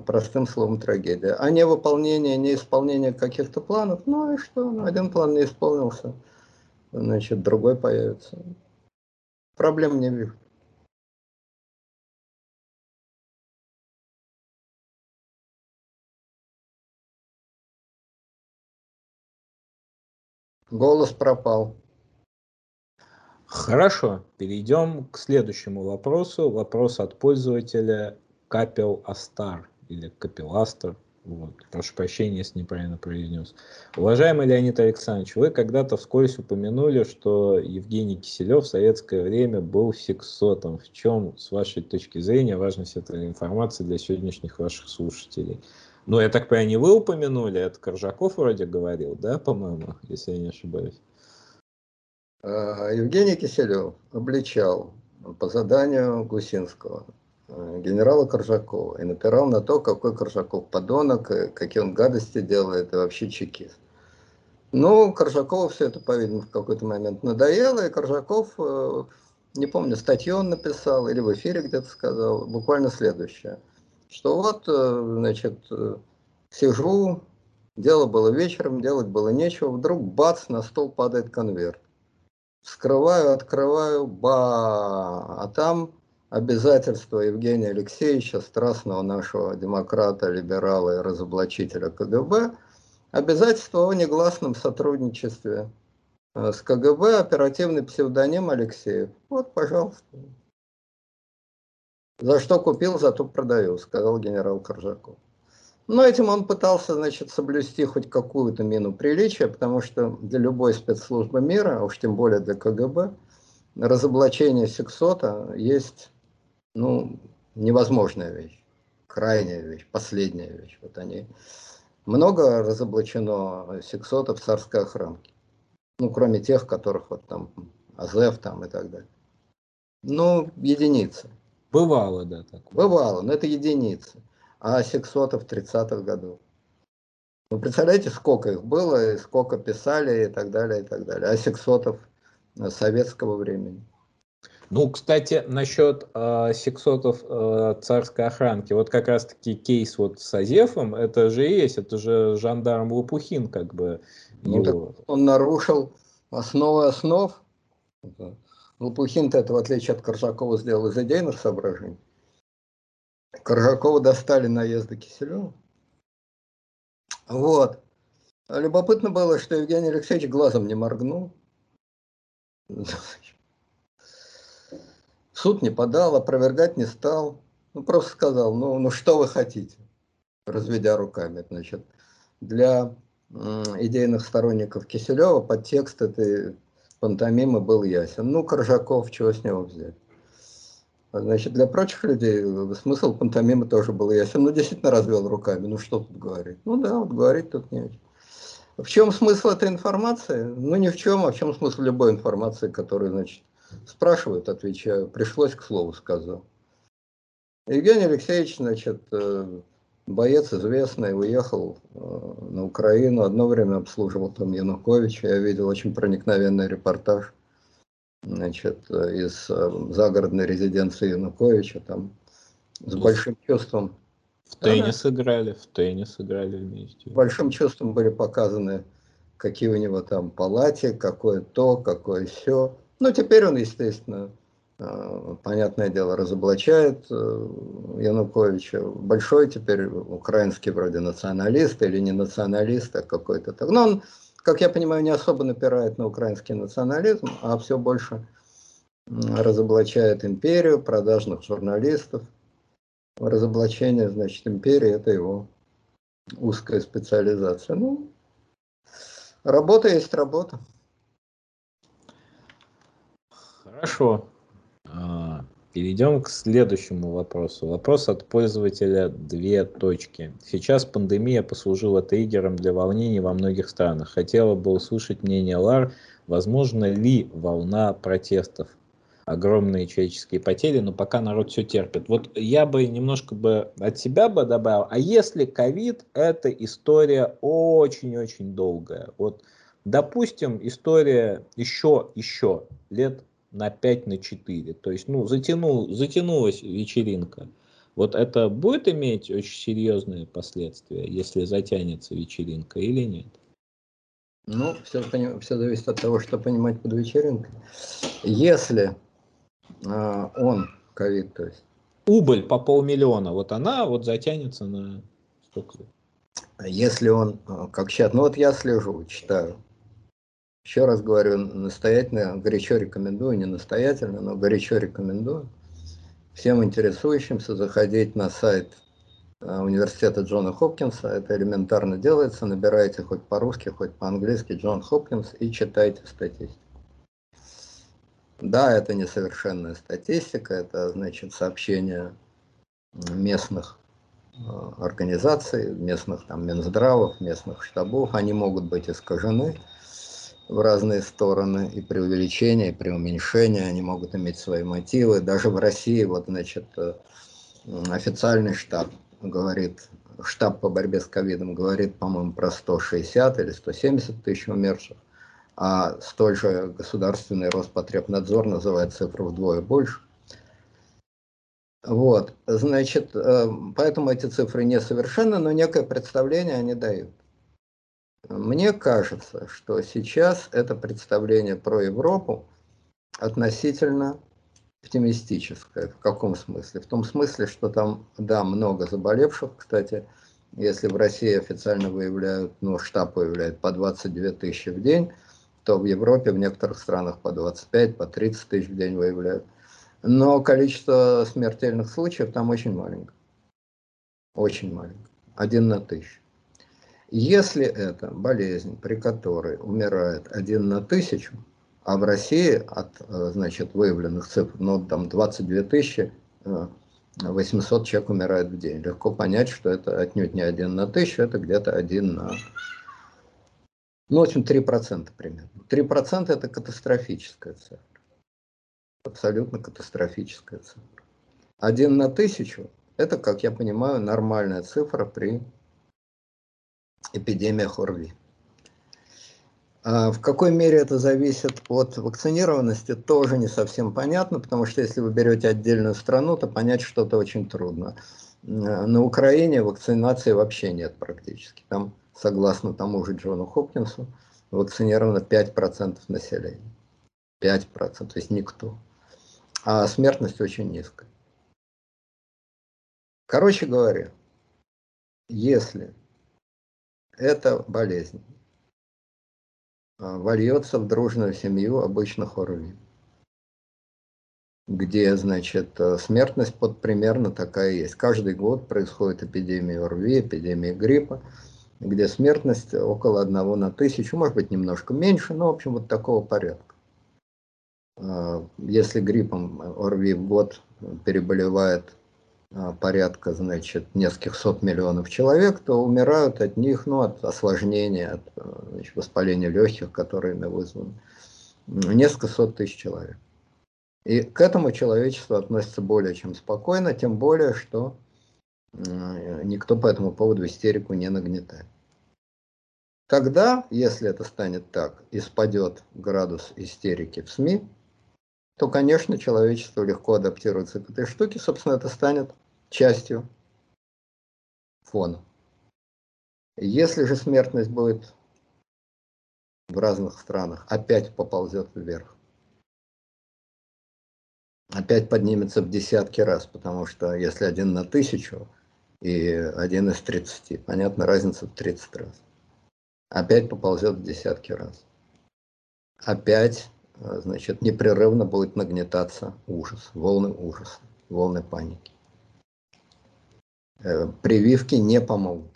[SPEAKER 2] простым словом трагедия. А не выполнение, не исполнение каких-то планов, ну и что, ну, один план не исполнился, значит, другой появится. Проблем не вижу. Голос пропал.
[SPEAKER 1] Хорошо, перейдем к следующему вопросу. Вопрос от пользователя Капел Астар или Капеластер. Вот. Прошу прощения, если неправильно произнес. Уважаемый Леонид Александрович, вы когда-то вскользь упомянули, что Евгений Киселев в советское время был сексотом. В чем, с вашей точки зрения, важность этой информации для сегодняшних ваших слушателей? Ну, я так понимаю, не вы упомянули, это Коржаков вроде говорил, да, по-моему, если я не ошибаюсь.
[SPEAKER 2] А, Евгений Киселев обличал по заданию Гусинского э, генерала Коржакова и напирал на то, какой Коржаков подонок, какие он гадости делает и вообще чекист. Ну, Коржакову все это, по-видимому, в какой-то момент надоело, и Коржаков, э, не помню, статью он написал или в эфире где-то сказал, буквально следующее – что вот, э, значит, э, сижу, дело было вечером, делать было нечего, вдруг бац, на стол падает конверт. Вскрываю, открываю, ба, а там обязательство Евгения Алексеевича, страстного нашего демократа, либерала и разоблачителя КГБ, обязательство о негласном сотрудничестве э, с КГБ, оперативный псевдоним Алексеев. Вот, пожалуйста. За что купил, зато продаю, сказал генерал Коржаков. Но этим он пытался, значит, соблюсти хоть какую-то мину приличия, потому что для любой спецслужбы мира, а уж тем более для КГБ, разоблачение сексота есть, ну, невозможная вещь, крайняя вещь, последняя вещь. Вот они много разоблачено сексотов в царской охранке. Ну, кроме тех, которых вот там АЗФ там и так далее. Ну, единицы.
[SPEAKER 1] Бывало, да. Такое.
[SPEAKER 2] Бывало, но это единицы. А сексотов 30-х годов. Вы представляете, сколько их было, и сколько писали, и так далее, и так далее. А сексотов советского времени.
[SPEAKER 1] Ну, кстати, насчет э, сексотов э, царской охранки, вот как раз-таки кейс вот с Азефом, это же есть, это же жандарм Лопухин, как бы.
[SPEAKER 2] Ну, его... он нарушил основы основ. Лопухин-то это, в отличие от Коржакова, сделал из идейных соображений. Коржакова достали наезды Киселева. Вот. Любопытно было, что Евгений Алексеевич глазом не моргнул. Суд не подал, опровергать не стал. Ну, просто сказал, ну, ну что вы хотите, разведя руками. Значит, для идейных сторонников Киселева подтекст этой пантомимы был ясен. Ну, Коржаков, чего с него взять? Значит, для прочих людей смысл пантомимы тоже был ясен. Ну, действительно развел руками. Ну, что тут говорить? Ну, да, вот говорить тут не В чем смысл этой информации? Ну, ни в чем. А в чем смысл любой информации, которую, значит, спрашивают, отвечаю. Пришлось к слову сказал. Евгений Алексеевич, значит, э, боец известный, уехал э, на Украину, одно время обслуживал там Януковича, я видел очень проникновенный репортаж значит, из э, загородной резиденции Януковича, там с большим чувством.
[SPEAKER 1] В теннис да, играли, в теннис играли вместе.
[SPEAKER 2] С большим чувством были показаны, какие у него там палати, какое то, какое все. Ну, теперь он, естественно, понятное дело, разоблачает э, Януковича. Большой теперь украинский вроде националист или не националист, а какой-то так. Но он, как я понимаю, не особо напирает на украинский национализм, а все больше разоблачает империю, продажных журналистов. Разоблачение, значит, империи – это его узкая специализация. Ну, работа есть работа.
[SPEAKER 1] Хорошо. А, перейдем к следующему вопросу. Вопрос от пользователя две точки. Сейчас пандемия послужила триггером для волнений во многих странах. Хотела бы услышать мнение Лар, возможно ли волна протестов. огромные человеческие потери, но пока народ все терпит. Вот я бы немножко бы от себя бы добавил, а если ковид это история очень-очень долгая, вот допустим история еще, еще лет на 5, на 4, то есть ну затянул, затянулась вечеринка, вот это будет иметь очень серьезные последствия, если затянется вечеринка или нет?
[SPEAKER 2] Ну, все, все зависит от того, что понимать под вечеринкой. Если а, он, ковид, то есть.
[SPEAKER 1] Убыль по полмиллиона, вот она вот затянется на столько.
[SPEAKER 2] Если он, а, как сейчас, ну вот я слежу, читаю. Еще раз говорю, настоятельно, горячо рекомендую, не настоятельно, но горячо рекомендую всем интересующимся заходить на сайт а, университета Джона Хопкинса. Это элементарно делается. Набирайте хоть по-русски, хоть по-английски Джон Хопкинс и читайте статистику. Да, это несовершенная статистика, это значит сообщения местных э, организаций, местных там Минздравов, местных штабов, они могут быть искажены в разные стороны, и при увеличении, и при уменьшении они могут иметь свои мотивы. Даже в России, вот, значит, э, официальный штаб говорит, штаб по борьбе с ковидом говорит, по-моему, про 160 или 170 тысяч умерших а столь же государственный Роспотребнадзор называет цифру вдвое больше. Вот, значит, э, поэтому эти цифры несовершенны, но некое представление они дают. Мне кажется, что сейчас это представление про Европу относительно оптимистическое. В каком смысле? В том смысле, что там, да, много заболевших, кстати, если в России официально выявляют, ну, штаб выявляет по 22 тысячи в день, то в Европе, в некоторых странах по 25, по 30 тысяч в день выявляют. Но количество смертельных случаев там очень маленькое. Очень маленькое. Один на тысячу. Если это болезнь, при которой умирает один на тысячу, а в России от значит, выявленных цифр, ну там 22 тысячи 800 человек умирает в день. Легко понять, что это отнюдь не один на тысячу, это где-то один на ну, в общем, 3% примерно. 3% это катастрофическая цифра. Абсолютно катастрофическая цифра. Один на тысячу – это, как я понимаю, нормальная цифра при эпидемиях ОРВИ. А в какой мере это зависит от вакцинированности, тоже не совсем понятно, потому что если вы берете отдельную страну, то понять что-то очень трудно. На Украине вакцинации вообще нет практически. Там согласно тому же Джону Хопкинсу, вакцинировано 5% населения. 5%, то есть никто. А смертность очень низкая. Короче говоря, если эта болезнь а, вольется в дружную семью обычных ОРВИ, где, значит, смертность под примерно такая есть. Каждый год происходит эпидемия ОРВИ, эпидемия гриппа где смертность около одного на тысячу, может быть немножко меньше, но в общем вот такого порядка. А, если гриппом ОРВИ в год переболевает порядка, значит, нескольких сот миллионов человек, то умирают от них, ну, от осложнения, от значит, воспаления легких, которые вызваны, несколько сот тысяч человек. И к этому человечество относится более чем спокойно, тем более, что никто по этому поводу истерику не нагнетает. Когда, если это станет так, и спадет градус истерики в СМИ, то, конечно, человечество легко адаптируется к этой штуке, собственно, это станет частью фона. Если же смертность будет в разных странах, опять поползет вверх. Опять поднимется в десятки раз, потому что если один на тысячу, и один из 30. Понятно, разница в 30 раз. Опять поползет в десятки раз. Опять, значит, непрерывно будет нагнетаться ужас, волны ужаса, волны паники. Э, прививки не помогут.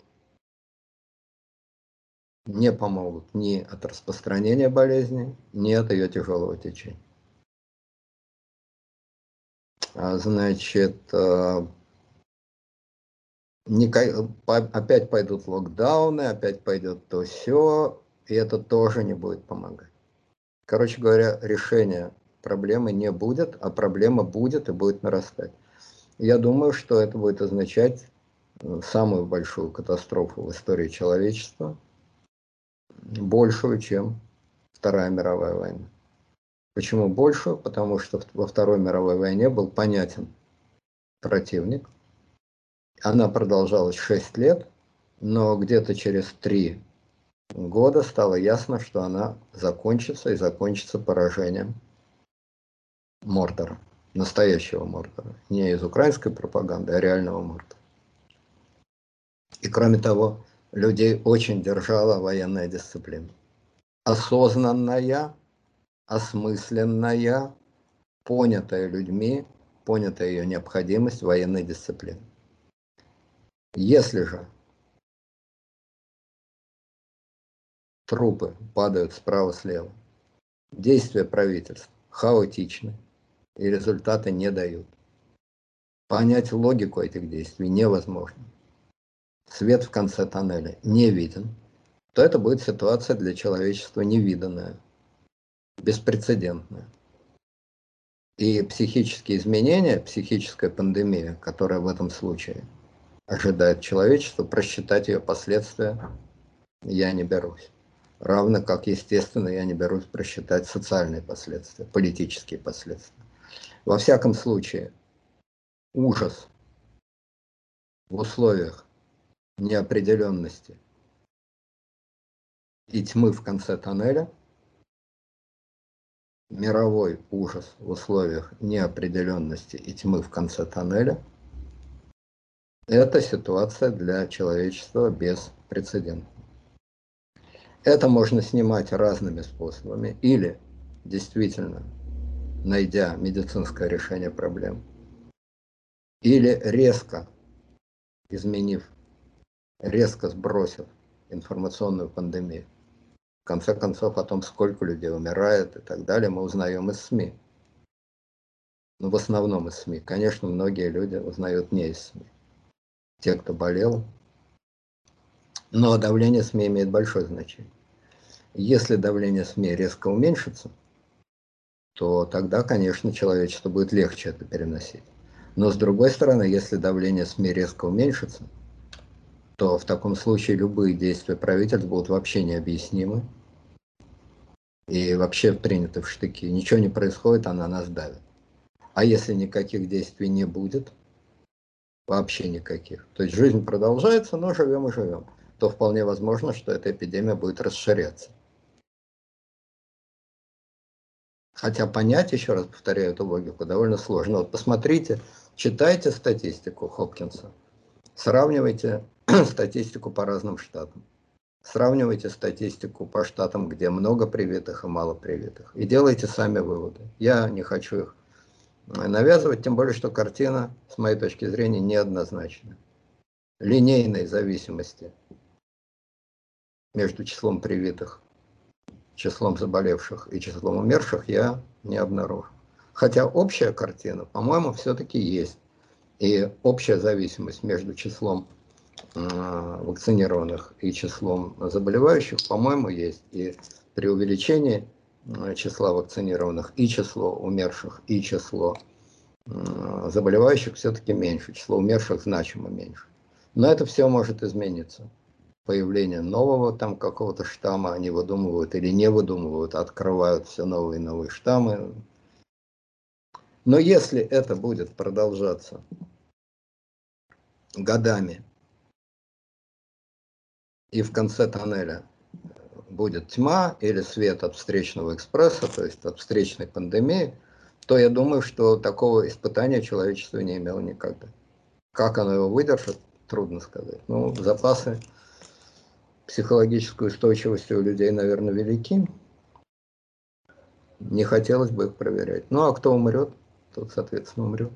[SPEAKER 2] Не помогут ни от распространения болезни, ни от ее тяжелого течения. А, значит, э, опять пойдут локдауны, опять пойдет то все, и это тоже не будет помогать. Короче говоря, решение проблемы не будет, а проблема будет и будет нарастать. Я думаю, что это будет означать э, самую большую катастрофу в истории человечества, большую, чем Вторая мировая война. Почему большую? Потому что во Второй мировой войне был понятен противник. Она продолжалась 6 лет, но где-то через 3 года стало ясно, что она закончится и закончится поражением Мордора, настоящего Мордора, не из украинской пропаганды, а реального Мордора. И кроме того, людей очень держала военная дисциплина. Осознанная, осмысленная, понятая людьми, понятая ее необходимость военной дисциплины. Если же трупы падают справа-слева, действия правительства хаотичны, и результаты не дают. Понять логику этих действий невозможно. Свет в конце тоннеля не виден, то это будет ситуация для человечества невиданная, беспрецедентная. И психические изменения, психическая пандемия, которая в этом случае ожидает человечество, просчитать ее последствия я не берусь. Равно как, естественно, я не берусь просчитать социальные последствия, политические последствия. Во всяком случае, ужас в условиях неопределенности и тьмы в конце тоннеля, мировой ужас в условиях неопределенности и тьмы в конце тоннеля, это ситуация для человечества без прецедента. Это можно снимать разными способами или действительно найдя медицинское решение проблем, или резко изменив, резко сбросив информационную пандемию. В конце концов, о том, сколько людей умирает и так далее, мы узнаем из СМИ. Ну, в основном из СМИ. Конечно, многие люди узнают не из СМИ. Те, кто болел. Но давление СМИ имеет большое значение. Если давление СМИ резко уменьшится, то тогда, конечно, человечеству будет легче это переносить. Но с другой стороны, если давление СМИ резко уменьшится, то в таком случае любые действия правительств будут вообще необъяснимы и вообще приняты в штыки. Ничего не происходит, она нас давит. А если никаких действий не будет, вообще никаких, то есть жизнь продолжается, но живем и живем, то вполне возможно, что эта эпидемия будет расширяться. Хотя понять, еще раз повторяю эту логику, довольно сложно. Вот посмотрите, читайте статистику Хопкинса, сравнивайте статистику по разным штатам. Сравнивайте статистику по штатам, где много привитых и мало привитых. И делайте сами выводы. Я не хочу их навязывать, тем более, что картина, с моей точки зрения, неоднозначна. Линейной зависимости между числом привитых числом заболевших и числом умерших я не обнаружил. Хотя общая картина, по-моему, все-таки есть. И общая зависимость между числом э, вакцинированных и числом заболевающих, по-моему, есть. И при увеличении э, числа вакцинированных и число умерших, и число э, заболевающих все-таки меньше, число умерших значимо меньше. Но это все может измениться появление нового там какого-то штамма, они выдумывают или не выдумывают, открывают все новые и новые штаммы. Но если это будет продолжаться годами, и в конце тоннеля будет тьма или свет от встречного экспресса, то есть от встречной пандемии, то я думаю, что такого испытания человечество не имело никогда. Как оно его выдержит, трудно сказать. Ну, запасы психологической устойчивости у людей, наверное, велики. Не хотелось бы их проверять. Ну, а кто умрет, тот, соответственно, умрет.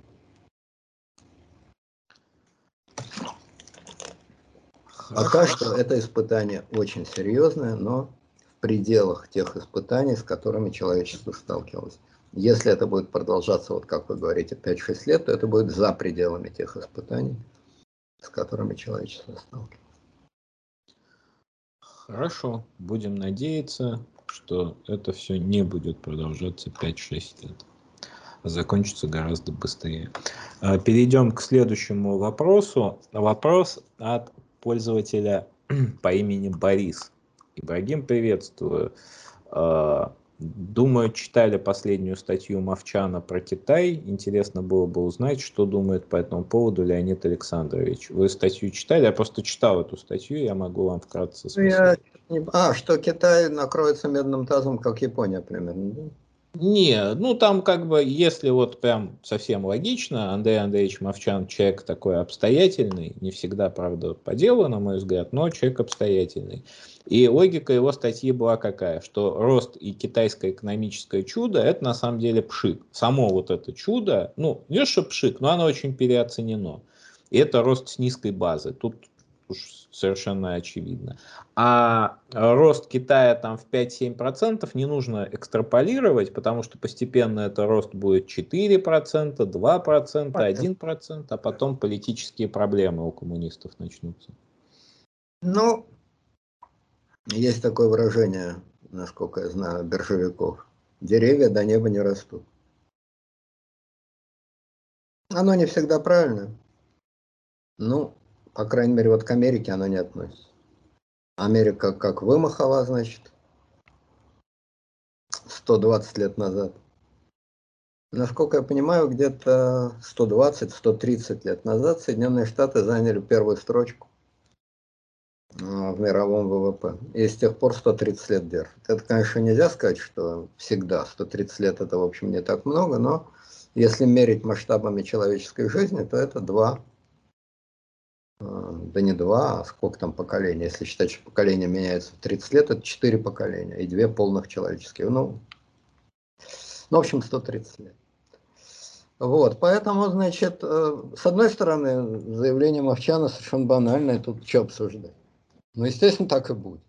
[SPEAKER 2] Пока что это испытание очень серьезное, но в пределах тех испытаний, с которыми человечество сталкивалось. Если это будет продолжаться, вот как вы говорите, 5-6 лет, то это будет за пределами тех испытаний, с которыми человечество сталкивалось.
[SPEAKER 1] Хорошо, будем надеяться. что это все не будет продолжаться 5-6 лет. А закончится гораздо быстрее. А, перейдем к следующему вопросу. Вопрос от пользователя по имени Борис. Ибрагим, приветствую. Думаю, читали последнюю статью Мовчана про Китай. Интересно было бы узнать, что думает по этому поводу Леонид Александрович. Вы статью читали? Я просто читал эту статью, я могу вам вкратце
[SPEAKER 2] сказать. Я... А, что Китай накроется медным тазом, как Япония примерно,
[SPEAKER 1] Не, ну там как бы, если вот прям совсем логично, Андрей Андреевич Мовчан человек такой обстоятельный, не всегда, правда, по делу, на мой взгляд, но человек обстоятельный. И логика его статьи была какая, что рост и китайское экономическое чудо – это на самом деле пшик. Само вот это чудо, ну, не что пшик, но оно очень переоценено. И это рост с низкой базы. Тут уж совершенно очевидно. А рост Китая там в 5-7% не нужно экстраполировать, потому что постепенно это рост будет 4%, 2%, 1%, а потом политические проблемы у коммунистов начнутся.
[SPEAKER 2] Ну, есть такое выражение, насколько я знаю, биржевиков. Деревья до неба не растут. Оно не всегда правильно. Ну, по крайней мере, вот к Америке оно не относится. Америка как вымахала, значит, 120 лет назад. Насколько я понимаю, где-то 120-130 лет назад Соединенные Штаты заняли первую строчку в мировом ВВП. И с тех пор 130 лет держит. Это, конечно, нельзя сказать, что всегда 130 лет это, в общем, не так много, но если мерить масштабами человеческой жизни, то это два, а, да не два, а сколько там поколений. Если считать, что поколение меняется в 30 лет, это четыре поколения и две полных человеческих. Ну, ну в общем, 130 лет. Вот, поэтому, значит, э, с одной стороны, заявление Мовчана совершенно банальное, тут что обсуждать. Ну, естественно, так и будет.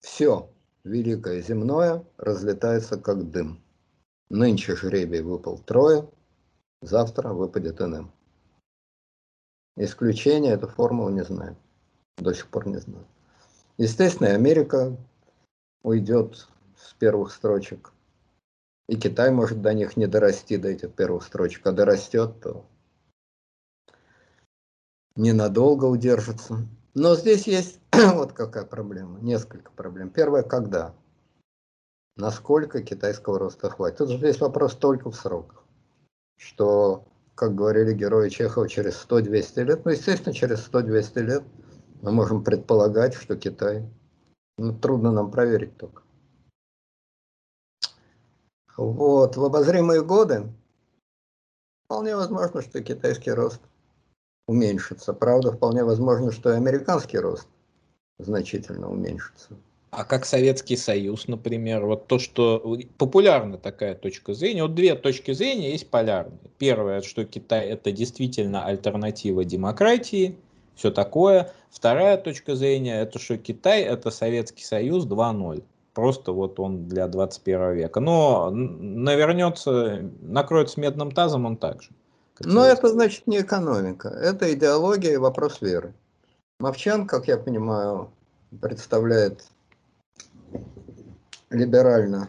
[SPEAKER 2] Все великое земное разлетается как дым. Нынче жребий выпал трое, завтра выпадет НМ. Исключение эту формулу не знаю. До сих пор не знаю. Естественно, и Америка уйдет с первых строчек. И Китай может до них не дорасти, до этих первых строчек. А дорастет, то ненадолго удержится. Но здесь есть вот какая проблема, несколько проблем. Первое, когда? Насколько китайского роста хватит? Тут же здесь вопрос только в сроках. Что, как говорили герои Чехова, через 100-200 лет, ну, естественно, через 100-200 лет мы можем предполагать, что Китай, ну, трудно нам проверить только. Вот, в обозримые годы вполне возможно, что китайский рост уменьшится. Правда, вполне возможно, что и американский рост значительно уменьшится.
[SPEAKER 1] А как Советский Союз, например, вот то, что популярна такая точка зрения, вот две точки зрения есть полярные. Первое, что Китай это действительно альтернатива демократии, все такое. Вторая точка зрения, это что Китай это Советский Союз 2.0. Просто вот он для 21 века. Но навернется, накроется медным тазом он также.
[SPEAKER 2] Но это значит не экономика, это идеология и вопрос веры. Мовчан, как я понимаю, представляет либерально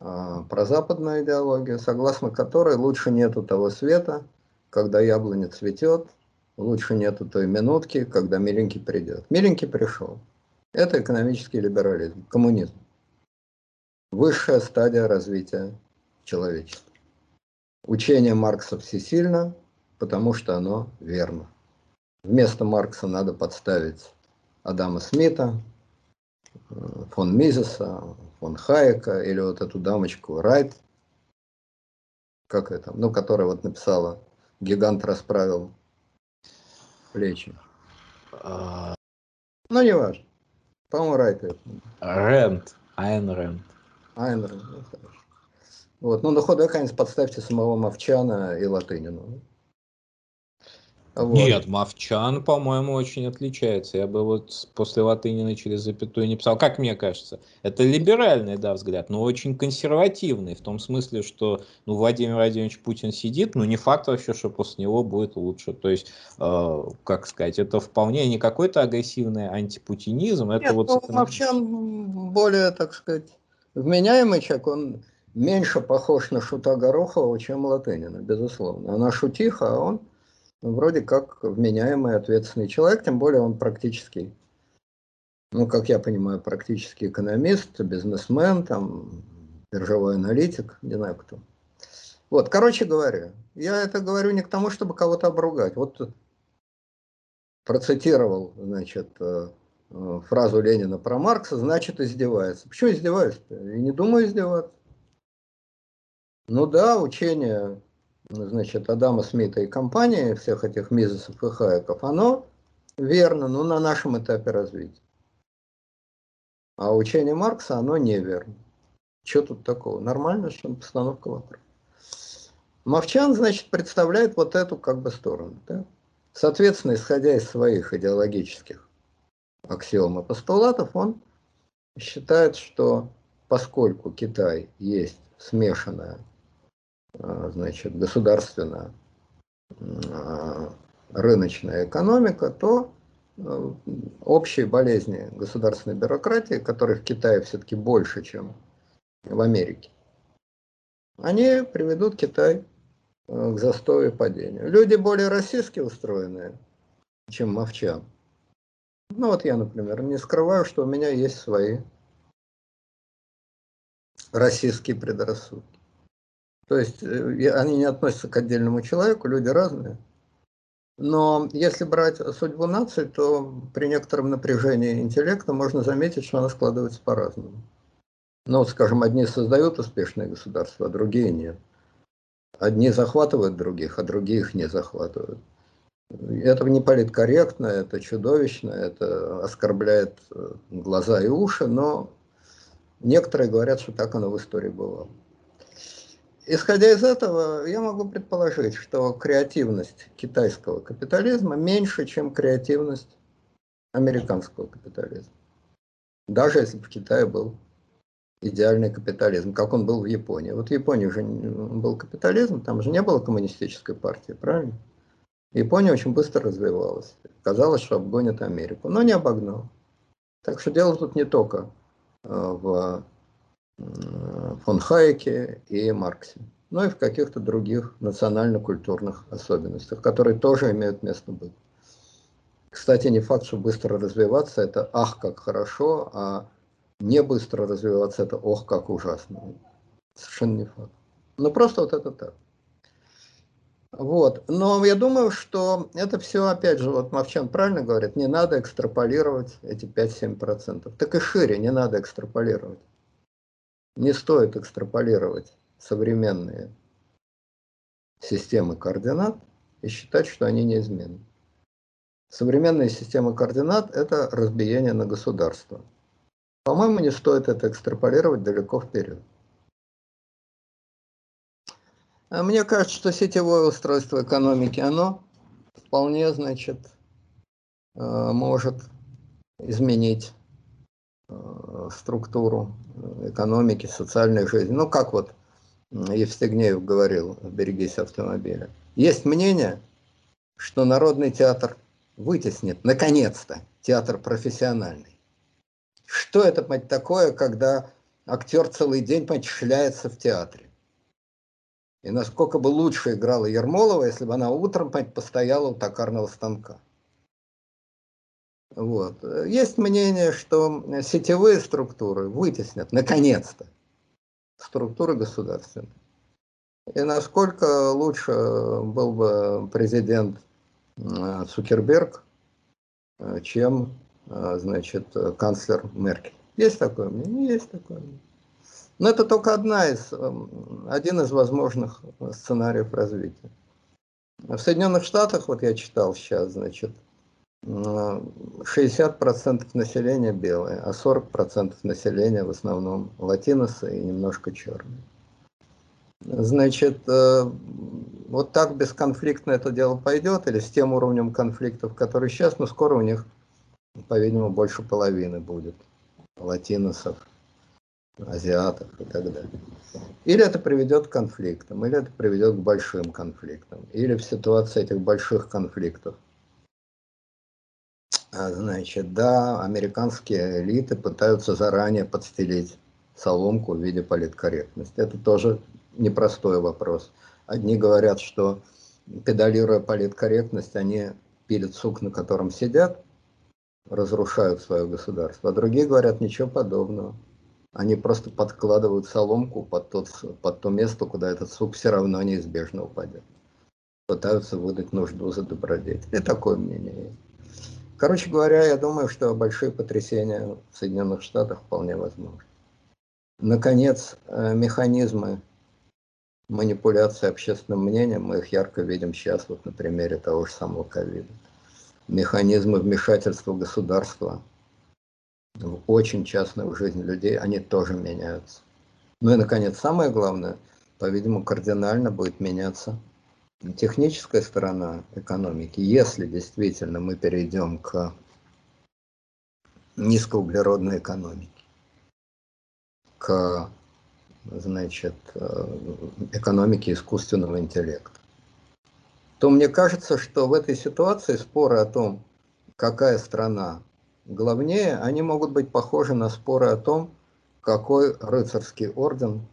[SPEAKER 2] э, прозападную идеологию, согласно которой лучше нету того света, когда яблоня цветет, лучше нету той минутки, когда миленький придет. Миленький пришел. Это экономический либерализм, коммунизм. Высшая стадия развития человечества. Учение Маркса всесильно, потому что оно верно. Вместо Маркса надо подставить Адама Смита, фон Мизеса, фон Хайека или вот эту дамочку Райт, как это, ну, которая вот написала «Гигант расправил плечи». А... Ну, не важно. По-моему, Райт это.
[SPEAKER 1] Рэнд. Айн Рэнд.
[SPEAKER 2] Айн Рэнд, ну, хорошо. Вот. Ну, на худой конец подставьте самого Мовчана и Латынину.
[SPEAKER 1] Вот. Нет, Мовчан, по-моему, очень отличается. Я бы вот после латынины через запятую не писал. Как мне кажется, это либеральный, да, взгляд, но очень консервативный, в том смысле, что ну, Владимир Владимирович Путин сидит, но не факт вообще, что после него будет лучше. То есть, э, как сказать, это вполне не какой-то агрессивный антипутинизм. Это
[SPEAKER 2] Нет,
[SPEAKER 1] вот...
[SPEAKER 2] ну, Мовчан более, так сказать, вменяемый человек, он меньше похож на Шута Горохова, чем Латынина, безусловно. Она шутиха, а он вроде как вменяемый, ответственный человек, тем более он практически, ну, как я понимаю, практически экономист, бизнесмен, там, биржевой аналитик, не знаю кто. Вот, короче говоря, я это говорю не к тому, чтобы кого-то обругать. Вот процитировал, значит, э, э, фразу Ленина про Маркса, значит, издевается. Почему издеваюсь-то? Я не думаю издеваться. Ну да, учение значит, Адама Смита и компании, всех этих Мизесов и Хайеков, оно верно, но на нашем этапе развития. А учение Маркса, оно неверно. Что тут такого? Нормально, что постановка вопроса. Мовчан, значит, представляет вот эту как бы сторону. Да? Соответственно, исходя из своих идеологических аксиом и постулатов, он считает, что поскольку Китай есть смешанная значит, государственная а, рыночная экономика, то а, общие болезни государственной бюрократии, которых в Китае все-таки больше, чем в Америке, они приведут Китай к застою и падению. Люди более российски устроенные, чем мовчан. Ну вот я, например, не скрываю, что у меня есть свои российские предрассудки. То есть э, они не относятся к отдельному человеку, люди разные. Но если брать судьбу нации, то при некотором напряжении интеллекта можно заметить, что она складывается по-разному. Ну, скажем, одни создают успешное государство, а другие нет. Одни захватывают других, а другие их не захватывают. Это не политкорректно, это чудовищно, это оскорбляет э, глаза и уши, но некоторые говорят, что так оно в истории бывало. Исходя из этого, я могу предположить, что креативность китайского капитализма меньше, чем креативность американского капитализма. Даже если бы в Китае был идеальный капитализм, как он был в Японии. Вот в Японии же был капитализм, там же не было коммунистической партии, правильно? Япония очень быстро развивалась. Казалось, что обгонит Америку, но не обогнал. Так что дело тут не только э, в фон Хайеке и Марксе, но и в каких-то других национально-культурных особенностях, которые тоже имеют место быть. Кстати, не факт, что быстро развиваться – это ах, как хорошо, а не быстро развиваться – это ох, как ужасно. Совершенно не факт. Ну, просто вот это так. Вот. Но я думаю, что это все, опять же, вот Мовчан правильно говорит, не надо экстраполировать эти 5-7%. Так и шире не надо экстраполировать не стоит экстраполировать современные системы координат и считать, что они неизменны. Современные системы координат – это разбиение на государство. По-моему, не стоит это экстраполировать далеко вперед. А мне кажется, что сетевое устройство экономики, оно вполне, значит, э, может изменить структуру э, экономики, социальной жизни. Ну, как вот Евстигнеев говорил «Берегись автомобиля». Есть мнение, что Народный театр вытеснит, наконец-то, театр профессиональный. Что это, мать, такое, когда актер целый день, мать, в театре? И насколько бы лучше играла Ермолова, если бы она утром, мать, постояла у токарного станка. Вот. Есть мнение, что сетевые структуры вытеснят, наконец-то, структуры государственные. И насколько лучше был бы президент э, Цукерберг, э, чем, э, значит, канцлер Меркель. Есть такое мнение? Есть такое мнение. Но это только одна из, один из возможных сценариев развития. В Соединенных Штатах, вот я читал сейчас, значит, 60% населения белые, а 40% населения в основном латиносы и немножко черные. Значит, э, вот так бесконфликтно это дело пойдет, или с тем уровнем конфликтов, который сейчас, но скоро у них, по-видимому, больше половины будет латиносов, азиатов и так далее. Или это приведет к конфликтам, или это приведет к большим конфликтам, или в ситуации этих больших конфликтов. А, значит, да, американские элиты пытаются заранее подстелить соломку в виде политкорректности. Это тоже непростой вопрос. Одни говорят, что педалируя политкорректность, они пилят сук, на котором сидят, разрушают свое государство. А другие говорят, ничего подобного. Они просто подкладывают соломку под, тот, под то место, куда этот сук все равно неизбежно упадет. Пытаются выдать нужду за добродетель. И такое мнение есть. Короче говоря, я думаю, что большие потрясения в Соединенных Штатах вполне возможны. Наконец, э, механизмы манипуляции общественным мнением, мы их ярко видим сейчас вот на примере того же самого ковида. Механизмы вмешательства государства в очень частную жизнь людей, они тоже меняются. Ну и, наконец, самое главное, по-видимому, кардинально будет меняться техническая сторона экономики. Если действительно мы перейдем к низкоуглеродной экономике, к значит, э, экономике искусственного интеллекта, то мне кажется, что в этой ситуации споры о том, какая страна главнее, они могут быть похожи на споры о том, какой рыцарский орден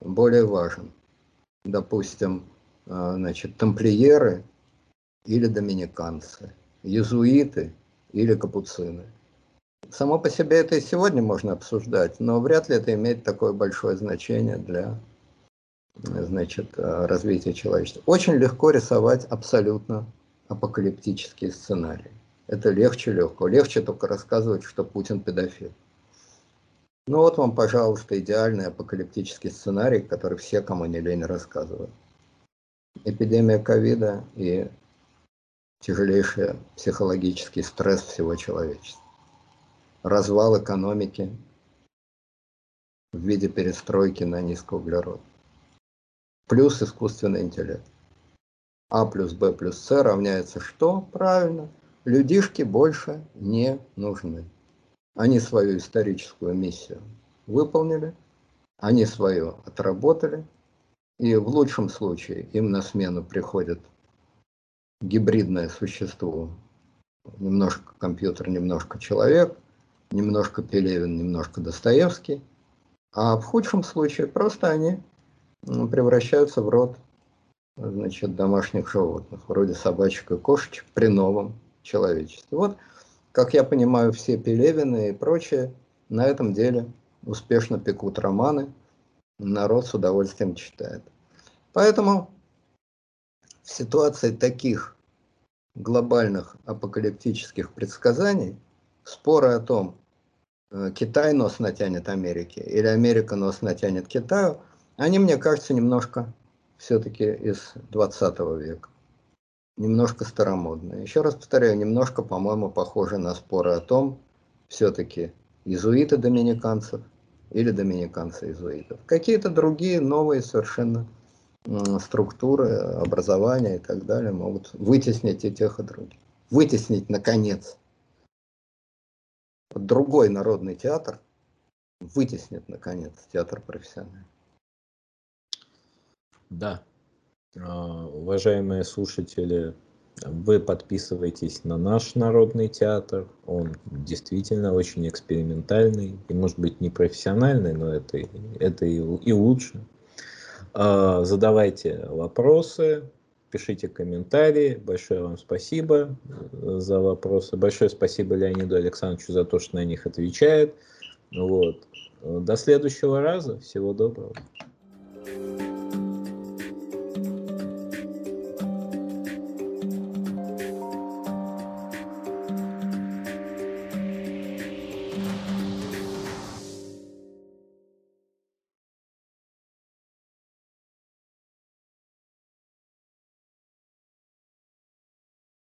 [SPEAKER 2] более важен. Допустим, значит, тамплиеры или доминиканцы, иезуиты или капуцины. Само по себе это и сегодня можно обсуждать, но вряд ли это имеет такое большое значение для значит, э, развития человечества. Очень легко рисовать абсолютно апокалиптические сценарии. Это легче легкого. Легче только рассказывать, что Путин педофил. Ну вот вам, пожалуйста, идеальный апокалиптический сценарий, который все, кому не лень, рассказывают. Эпидемия ковида и тяжелейший психологический стресс всего человечества развал экономики в виде перестройки на низкоуглерод. Плюс искусственный интеллект. А плюс Б плюс С равняется что? Правильно. Людишки больше не нужны. Они свою историческую миссию выполнили, они свою отработали, и в лучшем случае им на смену приходит гибридное существо, немножко компьютер, немножко человек, немножко Пелевин, немножко Достоевский, а в худшем случае просто они превращаются в род значит, домашних животных, вроде собачек и кошечек при новом человечестве. Вот, как я понимаю, все Пелевины и прочие на этом деле успешно пекут романы, народ с удовольствием читает. Поэтому в ситуации таких глобальных апокалиптических предсказаний споры о том, Э, Китай нос натянет Америке или Америка нос натянет Китаю, они, мне кажется, немножко все-таки из 20 века. Немножко старомодные. Еще раз повторяю, немножко, по-моему, похожи на споры о том, все-таки иезуиты доминиканцев или доминиканцы иезуитов. Какие-то другие новые совершенно структуры, образования и так далее могут вытеснить и тех, и других. Вытеснить, наконец, другой народный театр вытеснит, наконец, театр профессиональный.
[SPEAKER 1] Да. А, уважаемые слушатели, вы подписывайтесь на наш народный театр. Он действительно очень экспериментальный и, может быть, не профессиональный, но это, это и, и лучше. А, задавайте вопросы, пишите комментарии. Большое вам спасибо э, за вопросы. Большое спасибо Леониду Александровичу за то, что на них отвечает. Вот. До следующего раза. Всего доброго.